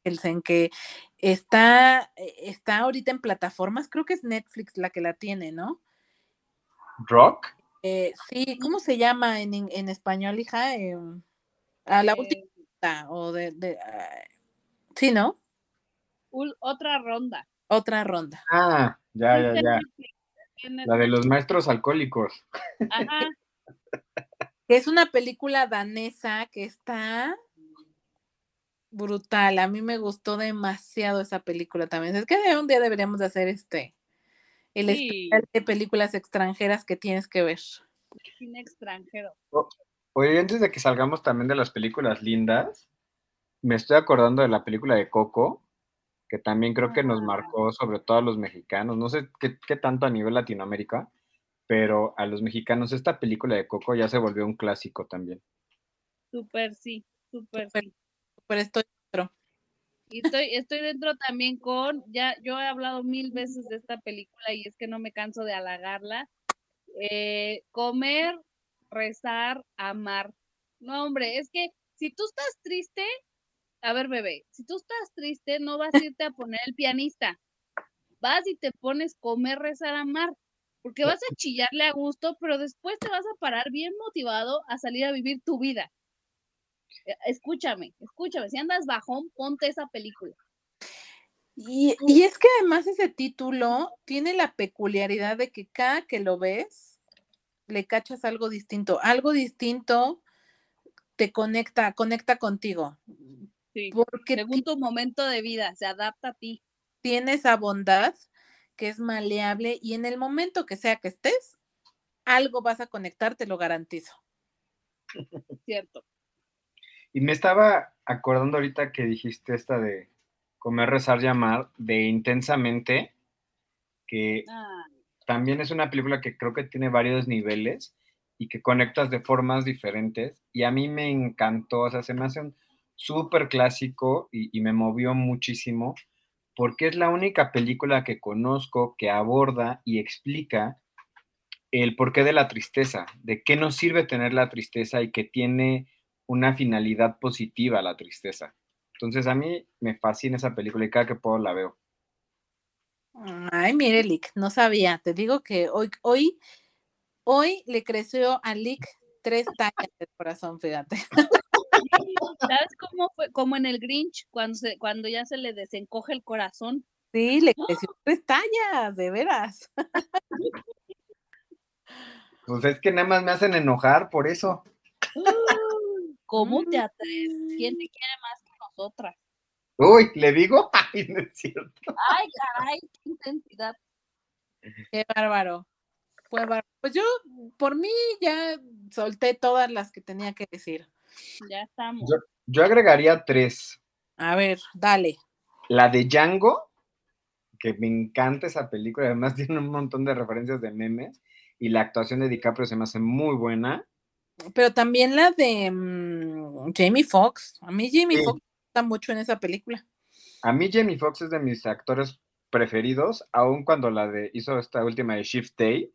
Elsen, que está, eh, está ahorita en plataformas, creo que es Netflix la que la tiene, ¿no? Rock. Eh, sí, ¿cómo se llama en, en español, hija? Em, a la última, Eh, o de, de, sí, ¿no? otra ronda. Otra ronda. Ah, ya, ya, ya. La de los maestros alcohólicos. Ajá, es una película danesa que está brutal. A mí me gustó demasiado esa película también. Es que de un día deberíamos de hacer este el Sí. especial de películas extranjeras que tienes que ver. cine extranjero. Oye, antes de que salgamos también de las películas lindas, me estoy acordando de la película de Coco, que también creo que nos marcó sobre todo a los mexicanos, no sé qué, qué tanto a nivel Latinoamérica, pero a los mexicanos esta película de Coco ya se volvió un clásico también. Súper sí, súper Súper. sí. Pero estoy dentro. Y estoy, estoy dentro también con, ya yo he hablado mil veces de esta película y es que no me canso de halagarla. Eh, comer, rezar, amar. No, hombre, es que si tú estás triste, a ver, bebé, si tú estás triste, no vas a irte a poner el pianista. Vas y te pones comer, rezar, amar. Porque vas a chillarle a gusto, pero después te vas a parar bien motivado a salir a vivir tu vida. Eh, Escúchame, escúchame. Si andas bajón, ponte esa película. Y, y es que además ese título tiene la peculiaridad de que cada que lo ves, le cachas algo distinto. Algo distinto te conecta, conecta contigo. Sí. Porque Según tu momento de vida, se adapta a ti. tiene esa bondad que es maleable y en el momento que sea que estés, algo vas a conectar, te lo garantizo. Cierto. Y me estaba acordando ahorita que dijiste esta de comer, rezar, llamar, de intensamente, que Ah, también es una película que creo que tiene varios niveles y que conectas de formas diferentes. Y a mí me encantó, o sea, se me hace un súper clásico y, y me movió muchísimo porque es la única película que conozco que aborda y explica el porqué de la tristeza, de qué nos sirve tener la tristeza y que tiene una finalidad positiva la tristeza. Entonces a mí me fascina esa película y cada que puedo la veo. Ay, mire, Lick, no sabía. Te digo que hoy, hoy, hoy le creció a Lick tres tallas del corazón, fíjate. ¿Sabes cómo fue? Como en el Grinch, cuando, se, cuando ya se le desencoge el corazón. Sí, le creció tres tallas, de veras. Pues es que nada más me hacen enojar por eso. ¿Cómo te Mm. atreves? ¿Quién te quiere más que nosotras? Uy, ¿le digo? Ay, no es cierto. Ay, caray, qué intensidad. Qué bárbaro. Pues yo, por mí, ya solté todas las que tenía que decir. Ya estamos. Yo, yo agregaría tres. A ver, dale. La de Django, que me encanta esa película, además tiene un montón de referencias de memes, y la actuación de DiCaprio se me hace muy buena. Pero también la de mm, Jamie Foxx. A mí Jamie Sí. Foxx me gusta mucho en esa película. A mí Jamie Foxx es de mis actores preferidos, aun cuando la de hizo esta última de Shift Day,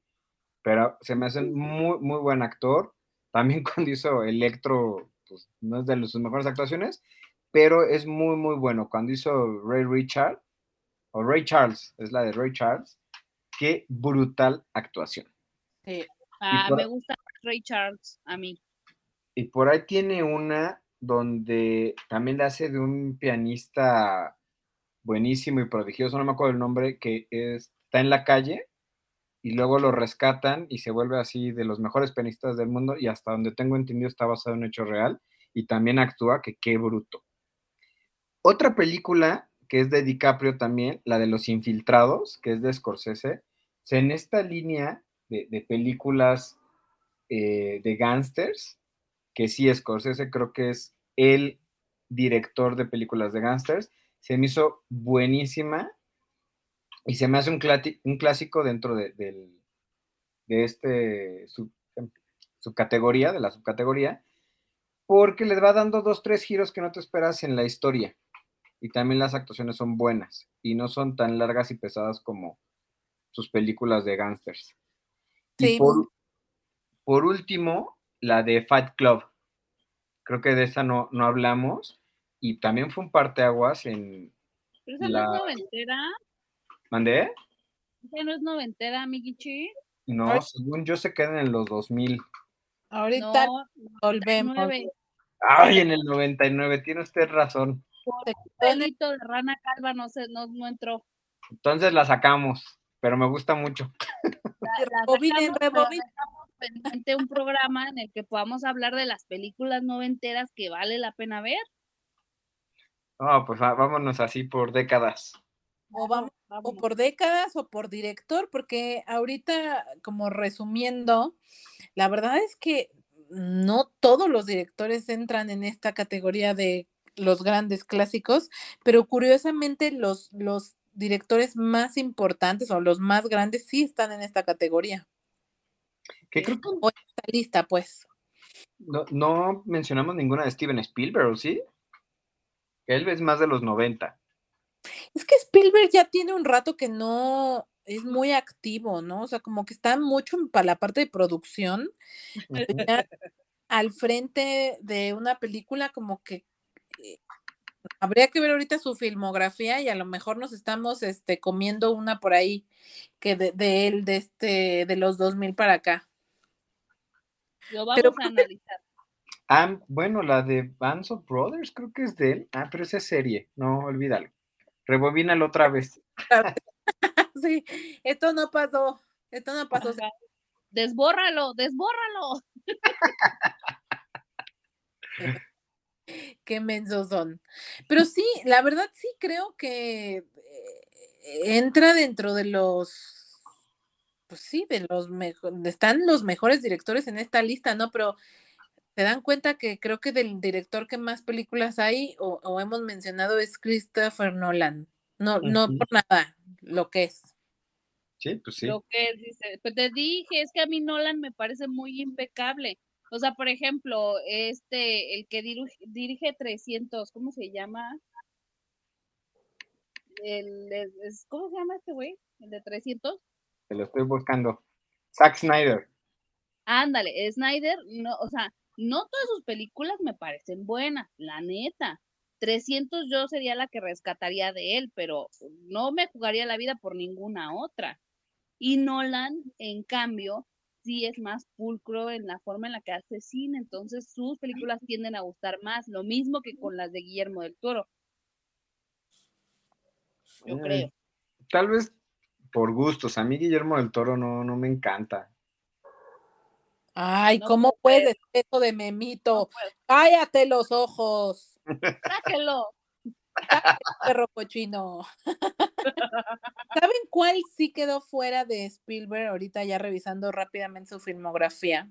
pero se me hace un muy, muy buen actor. También cuando hizo Electro, pues no es de sus mejores actuaciones, pero es muy, muy bueno. Cuando hizo Ray Richard, o Ray Charles, es la de Ray Charles, qué brutal actuación. Sí. Ah, por- me gusta Ray Charles, a mí. Y por ahí tiene una donde también le hace de un pianista buenísimo y prodigioso, no me acuerdo el nombre, que es- está en la calle y luego lo rescatan y se vuelve así de los mejores pianistas del mundo y hasta donde tengo entendido está basado en un hecho real y también actúa, que qué bruto. Otra película que es de DiCaprio también, la de Los Infiltrados, que es de Scorsese, en esta línea de, de películas eh, de gángsters, que sí, Scorsese creo que es el director de películas de gángsters, se me hizo buenísima y se me hace un, un clásico dentro de, del- de este sub- subcategoría, de la subcategoría, porque les va dando dos, tres giros que no te esperas en la historia. Y también las actuaciones son buenas y no son tan largas y pesadas como sus películas de gángsters. Y Sí. por, por último, la de Fight Club. Creo que de esa no, no hablamos. Y también fue un parteaguas en. Pero esa La- no es noventera. ¿Mandé? Esa no es noventera, Migichi. No, Ay. según yo se quedan en los 2000. Ahorita No, volvemos. nueve. Ay, en el 99, tiene usted razón. Pelito de rana calva no, se, no, no entró. Entonces la sacamos, pero me gusta mucho. Rebobinen, pendiente un programa en el que podamos hablar de las películas noventeras que vale la pena ver. No, pues vámonos así por décadas. O vamos o por décadas o por director, porque ahorita, como resumiendo, la verdad es que no todos los directores entran en esta categoría de los grandes clásicos, pero curiosamente los, los directores más importantes o los más grandes sí están en esta categoría. Que creo que O está lista, pues. no, no mencionamos ninguna de Steven Spielberg, ¿sí? Él es más de los 90. Es que Spielberg ya tiene un rato que no es muy activo, ¿no? O sea, como que está mucho para la parte de producción. al frente de una película, como que eh, habría que ver ahorita su filmografía y a lo mejor nos estamos este, comiendo una por ahí que de, de él, de este, de los 2000 para acá. Lo vamos Pero a analizar. Ah, bueno, la de Bands of Brothers creo que es de él. Ah, pero esa es serie, no, olvídalo. Rebobínalo otra vez. sí, esto no pasó, esto no pasó. Ajá. Desbórralo, desbórralo. Qué mensos son. Pero sí, la verdad sí creo que eh, entra dentro de los, pues sí, de los mejores, están los mejores directores en esta lista, ¿no? Pero se dan cuenta que creo que del director que más películas hay o, o hemos mencionado es Christopher Nolan. No, no por nada, lo que es. Sí, pues sí. Lo que dice, pues te dije, es que a mí Nolan me parece muy impecable. O sea, por ejemplo, este, el que diru- dirige 300, ¿cómo se llama? El, es- ¿cómo se llama este güey? El de 300. Te lo estoy buscando. Zack Snyder. Ándale, Snyder, no, o sea, no todas sus películas me parecen buenas, la neta. 300 yo sería la que rescataría de él, pero no me jugaría la vida por ninguna otra. Y Nolan, en cambio, sí es más pulcro en la forma en la que hace cine, entonces sus películas tienden a gustar más, lo mismo que con las de Guillermo del Toro, yo creo. Tal vez por gustos. A mí Guillermo del Toro no, no me encanta. Ay, No ¿cómo puedes eso de memito? No. Cállate los ojos, Sáquelo. Perro cochino. ¿Saben cuál sí quedó fuera de Spielberg? Ahorita ya revisando rápidamente su filmografía.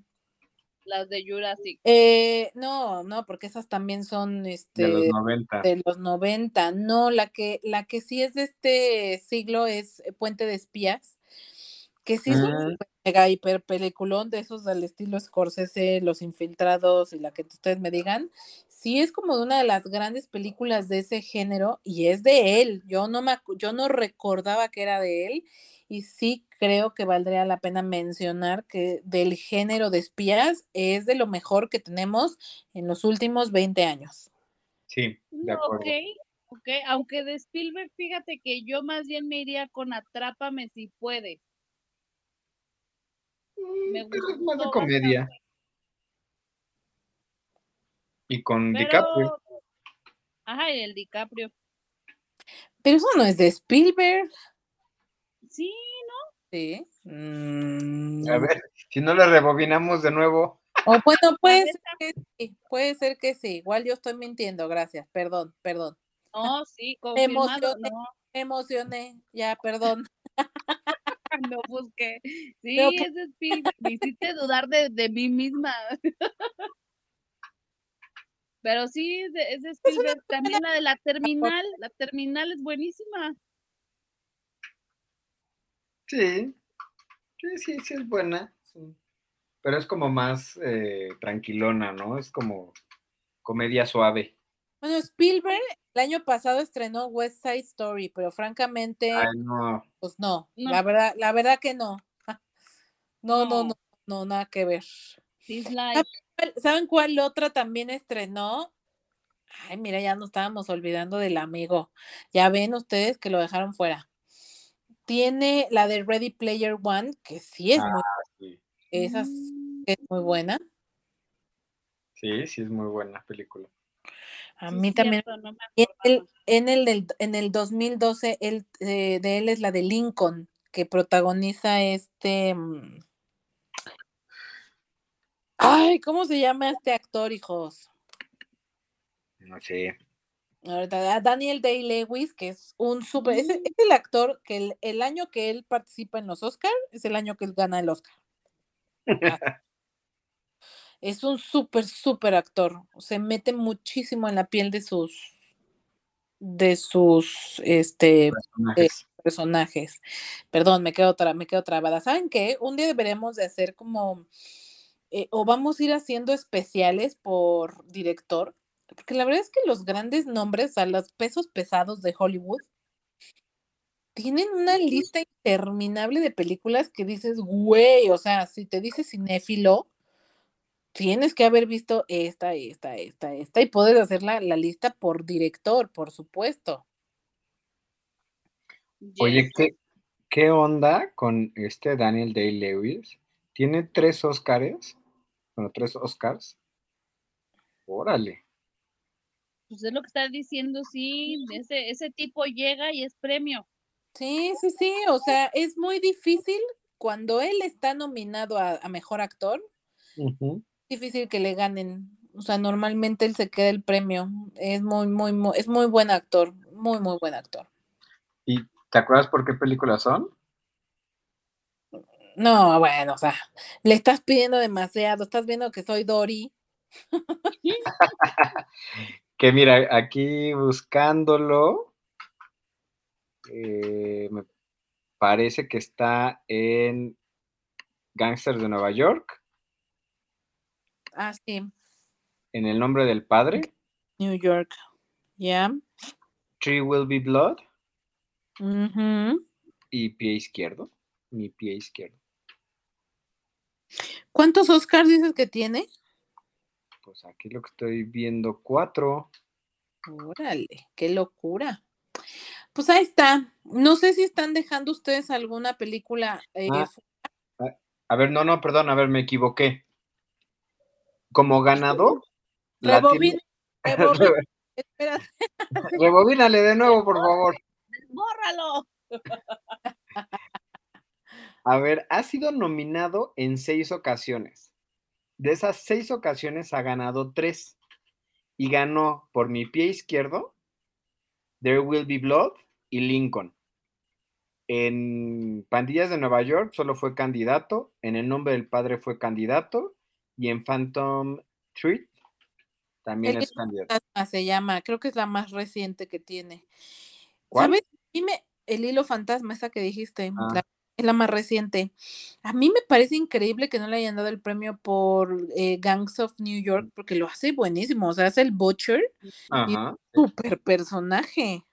Las de Jurassic. Eh, no, no, porque esas también son este De los 90. de los 90. No, la que, la que sí es de este siglo es Puente de Espías, que sí es un Mm. super mega hiper peliculón de esos del estilo Scorsese, Los Infiltrados y la que ustedes me digan. Sí es como una de las grandes películas de ese género y es de él. Yo no me, yo no recordaba que era de él y sí creo que valdría la pena mencionar que del género de espías es de lo mejor que tenemos en los últimos 20 años. Sí, de acuerdo. Ok, ok, aunque de Spielberg, fíjate que yo más bien me iría con Atrápame si puedes. Me Mm, pero es más de comedia. Y con Pero, DiCaprio. ajá, y el DiCaprio. Pero eso no es de Spielberg. Sí, Sí. Mm, A ver, si no le rebobinamos de nuevo. O bueno, puede ser que sí, puede ser que sí. Igual yo estoy mintiendo, gracias, perdón, perdón. no, sí, Me confirmado, emocioné, no, me emocioné, ya, perdón. no busqué. Sí, Pero, pues es de Spielberg, me hiciste dudar de, de mí misma. Pero sí, es de, es de Spielberg. También la de la terminal, la terminal es buenísima. Sí. Sí, sí, sí es buena. sí. Pero es como más eh, tranquilona, ¿no? Es como comedia suave. Bueno, Spielberg el año pasado estrenó West Side Story, pero francamente, Ay, no. pues no, No. la verdad, la verdad que no. No, no, No. no, no, nada que ver. Dislike. ¿Cuál- ¿Saben cuál otra también estrenó? Ay, mira, ya nos estábamos olvidando del amigo. Ya ven ustedes que lo dejaron fuera. Tiene la de Ready Player One, que sí es Ah, muy, sí. esa sí es muy buena. Sí, sí es muy buena película. A mí también. cierto, no en el, en el, del- en el 2012, él, eh, de él es la de Lincoln, que protagoniza este. mm, Ay, ¿cómo se llama este actor, hijos? No sé. Ahorita, ah, Daniel Day-Lewis, que es un súper. Es, es el actor que el, el año que él participa en los Oscars es el año que él gana el Oscar. Ah, Es un súper, súper actor. Se mete muchísimo en la piel de sus. de sus este Personajes. personajes. Perdón, me quedo, tra me quedo trabada. ¿Saben qué? Un día deberemos de hacer como, eh, o vamos a ir haciendo especiales por director, porque la verdad es que los grandes nombres, a los pesos pesados de Hollywood, tienen una lista interminable de películas que dices, güey, o sea, si te dices cinéfilo, tienes que haber visto esta, esta, esta, esta, y puedes hacer la, la lista por director, por supuesto. Oye, ¿qué, ¿qué onda con este Daniel Day-Lewis? Tiene tres Oscars, bueno, tres Oscars. Órale. Pues es lo que estás diciendo, sí, ese, ese tipo llega y es premio. Sí, sí, sí, o sea, es muy difícil cuando él está nominado a, a mejor actor, Ujú. difícil que le ganen. O sea, normalmente él se queda el premio. Es muy, muy, muy, es muy buen actor, muy, muy buen actor. ¿Y te acuerdas por qué películas son? No, bueno, o sea, le estás pidiendo demasiado, estás viendo que soy Dory. Que mira, aquí buscándolo, eh, me parece que está en Gangsters de Nueva York, Ah, sí, en El nombre del padre, New York. Ya. Tree Will Be Blood Ujú. y Pie Izquierdo. Mi pie izquierdo. ¿Cuántos Oscars dices que tiene? Pues aquí lo que estoy viendo, cuatro. Órale, qué locura. Pues ahí está. No sé si están dejando ustedes alguna película. eh, Ah. fu- A ver, no, no, perdón, a ver, me equivoqué. Como ganador, Rebobina, rebobina, espérate. Rebobínale de nuevo, por favor. ¡Bórralo! A ver, ha sido nominado en seis ocasiones. De esas seis ocasiones ha ganado tres. Y ganó por mi pie izquierdo, There Will Be Blood y Lincoln. En Pandillas de Nueva York solo fue candidato. En El nombre del padre fue candidato. Y en Phantom Thread también El es candidato. Fantasma se llama, creo que es la más reciente que tiene. ¿Cuál? ¿Sabes? Dime, el hilo fantasma, esa que dijiste, Ah. la- es la más reciente. A mí me parece increíble que no le hayan dado el premio por eh, Gangs of New York, porque lo hace buenísimo, o sea, es el Butcher, Ajá. super personaje.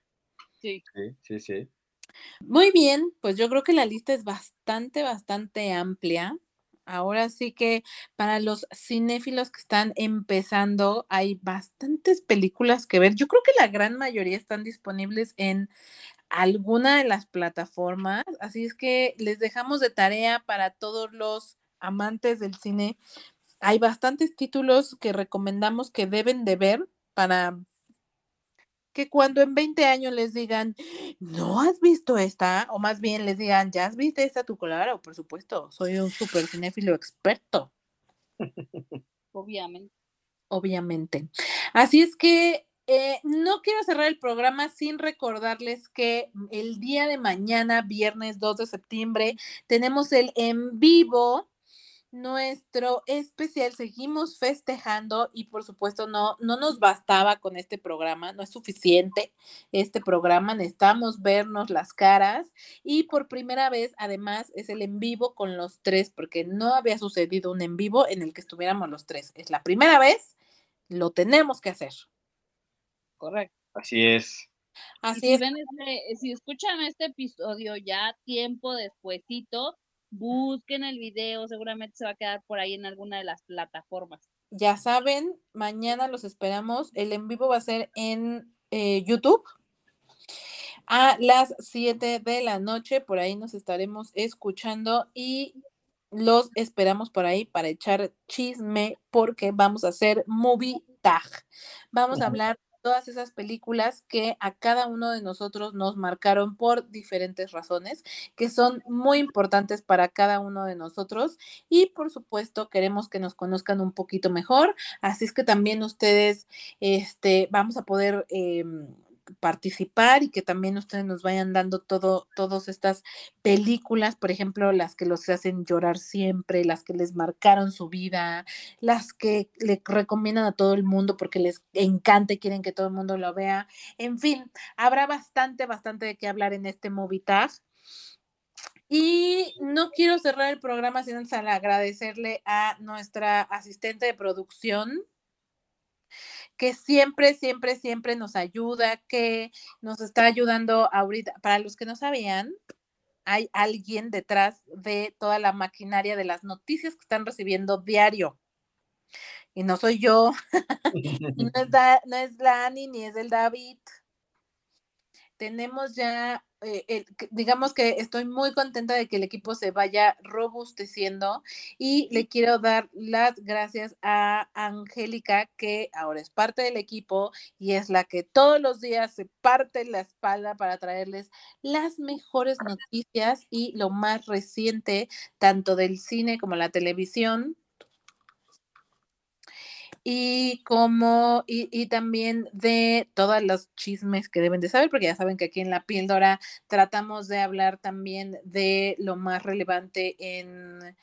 Sí. Sí, sí, sí. Muy bien, pues yo creo que la lista es bastante, bastante amplia. Ahora sí que para los cinéfilos que están empezando, hay bastantes películas que ver. Yo creo que la gran mayoría están disponibles en alguna de las plataformas, así es que les dejamos de tarea para todos los amantes del cine. Hay bastantes títulos que recomendamos que deben de ver para que cuando en 20 años les digan, ¿no has visto esta? O más bien les digan, ¿ya has visto esta tu claro? Por supuesto, soy un super cinéfilo experto, Obviamente. obviamente. Así es que eh, no quiero cerrar el programa sin recordarles que el día de mañana, viernes 2 de septiembre, tenemos el en vivo nuestro especial. Seguimos festejando y por supuesto no, no nos bastaba con este programa, no es suficiente este programa, necesitamos vernos las caras y por primera vez además es el en vivo con los tres porque no había sucedido un en vivo en el que estuviéramos los tres. Es la primera vez, lo tenemos que hacer. Correcto. Así es. Así si es. ven este, si escuchan este episodio ya tiempo despuesito, busquen el video, seguramente se va a quedar por ahí en alguna de las plataformas. Ya saben, mañana los esperamos. El en vivo va a ser en eh, YouTube a las 7 de la noche. Por ahí nos estaremos escuchando y los esperamos por ahí para echar chisme porque vamos a hacer movie tag. Vamos a hablar todas esas películas que a cada uno de nosotros nos marcaron por diferentes razones, que son muy importantes para cada uno de nosotros y por supuesto queremos que nos conozcan un poquito mejor, así es que también ustedes, este, vamos a poder... em, participar y que también ustedes nos vayan dando todo, todas estas películas, por ejemplo, las que los hacen llorar siempre, las que les marcaron su vida, las que le recomiendan a todo el mundo porque les encanta y quieren que todo el mundo lo vea. En fin, habrá bastante, bastante de qué hablar en este Movie Y no quiero cerrar el programa sin antes agradecerle a nuestra asistente de producción, que siempre, siempre, siempre nos ayuda, que nos está ayudando ahorita. Para los que no sabían, hay alguien detrás de toda la maquinaria de las noticias que están recibiendo diario. Y no soy yo, y no es, no es la ni es el David. Tenemos ya eh, digamos que estoy muy contenta de que el equipo se vaya robusteciendo y le quiero dar las gracias a Angélica, que ahora es parte del equipo y es la que todos los días se parte la espalda para traerles las mejores noticias y lo más reciente, tanto del cine como la televisión y como, y, también de todos los chismes que deben de saber, porque ya saben que aquí en La Píldora tratamos de hablar también de lo más relevante en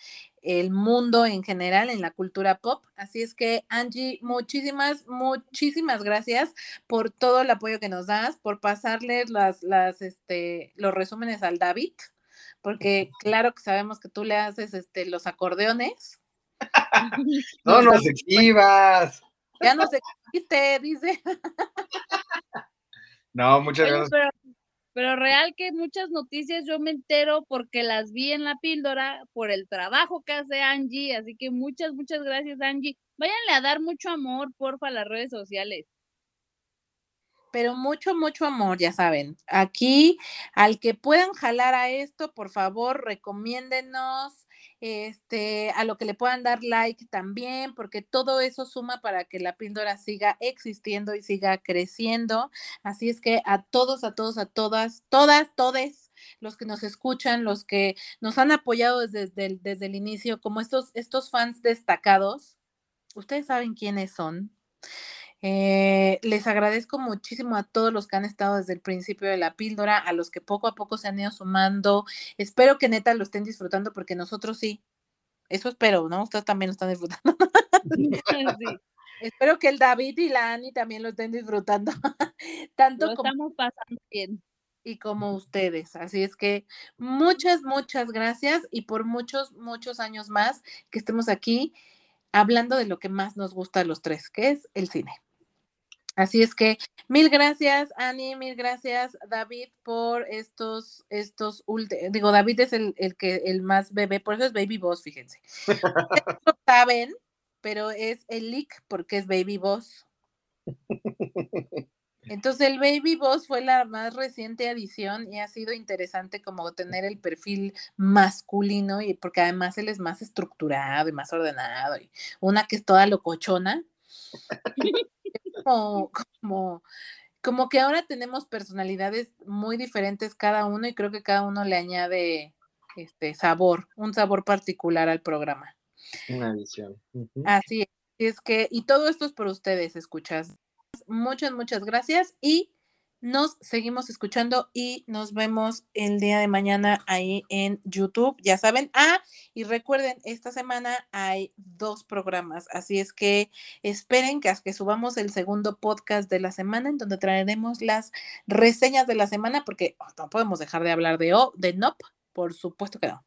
el mundo en general, en la cultura pop. Así es que, Angie, muchísimas, muchísimas gracias por todo el apoyo que nos das, por pasarle las, las, este, los resúmenes al David, porque claro que sabemos que tú le haces este, los acordeones. No nos exhibas. Ya nos existe, dice. no, muchas gracias. Pero, real que muchas noticias yo me entero porque las vi en la píldora por el trabajo que hace Angie, así que muchas, muchas gracias Angie. Váyanle a dar mucho amor, porfa, a las redes sociales pero mucho, mucho amor, ya saben. Aquí, al que puedan jalar a esto, por favor, recomiéndenos, este, a lo que le puedan dar like también, porque todo eso suma para que la píldora siga existiendo y siga creciendo. Así es que a todos, a todos, a todas, todas, todes los que nos escuchan, los que nos han apoyado desde, el, desde el inicio, como estos, estos fans destacados, ustedes saben quiénes son. Eh, les agradezco muchísimo a todos los que han estado desde el principio de la píldora, a los que poco a poco se han ido sumando. Espero que neta lo estén disfrutando porque nosotros sí. Eso espero, ¿no? Ustedes también lo están disfrutando. Espero que el David y la Ani también lo estén disfrutando. Tanto como estamos pasando bien. Y como ustedes. Así es que muchas, muchas gracias y por muchos, muchos años más que estemos aquí hablando de lo que más nos gusta a los tres, que es el cine. Así es que mil gracias, Ani, mil gracias, David, por estos, estos últimos, digo, David es el, que el más bebé, por eso es Baby Boss, fíjense. lo saben, pero es el leak porque es Baby Boss. Entonces el Baby Boss fue la más reciente adición y ha sido interesante como tener el perfil masculino y porque además él es más estructurado y más ordenado y una que es toda locochona como, como, como que ahora tenemos personalidades muy diferentes cada uno y creo que cada uno le añade este sabor, un sabor particular al programa. Una edición. Así es, es que, y todo esto es por ustedes, escuchas. Muchas, muchas gracias y nos seguimos escuchando y nos vemos el día de mañana ahí en YouTube, ya saben. Ah, y recuerden, esta semana hay dos programas, así es que esperen que, que subamos el segundo podcast de la semana en donde traeremos las reseñas de la semana porque oh, no podemos dejar de hablar de, o, de NOP, por supuesto que no.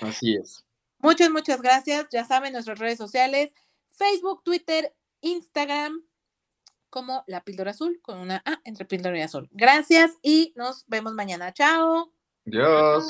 Así es. Muchas, muchas gracias. Ya saben, nuestras redes sociales, Facebook, Twitter, Instagram, como la píldora azul, con una A entre píldora y azul. Gracias y nos vemos mañana. Chao. Adiós.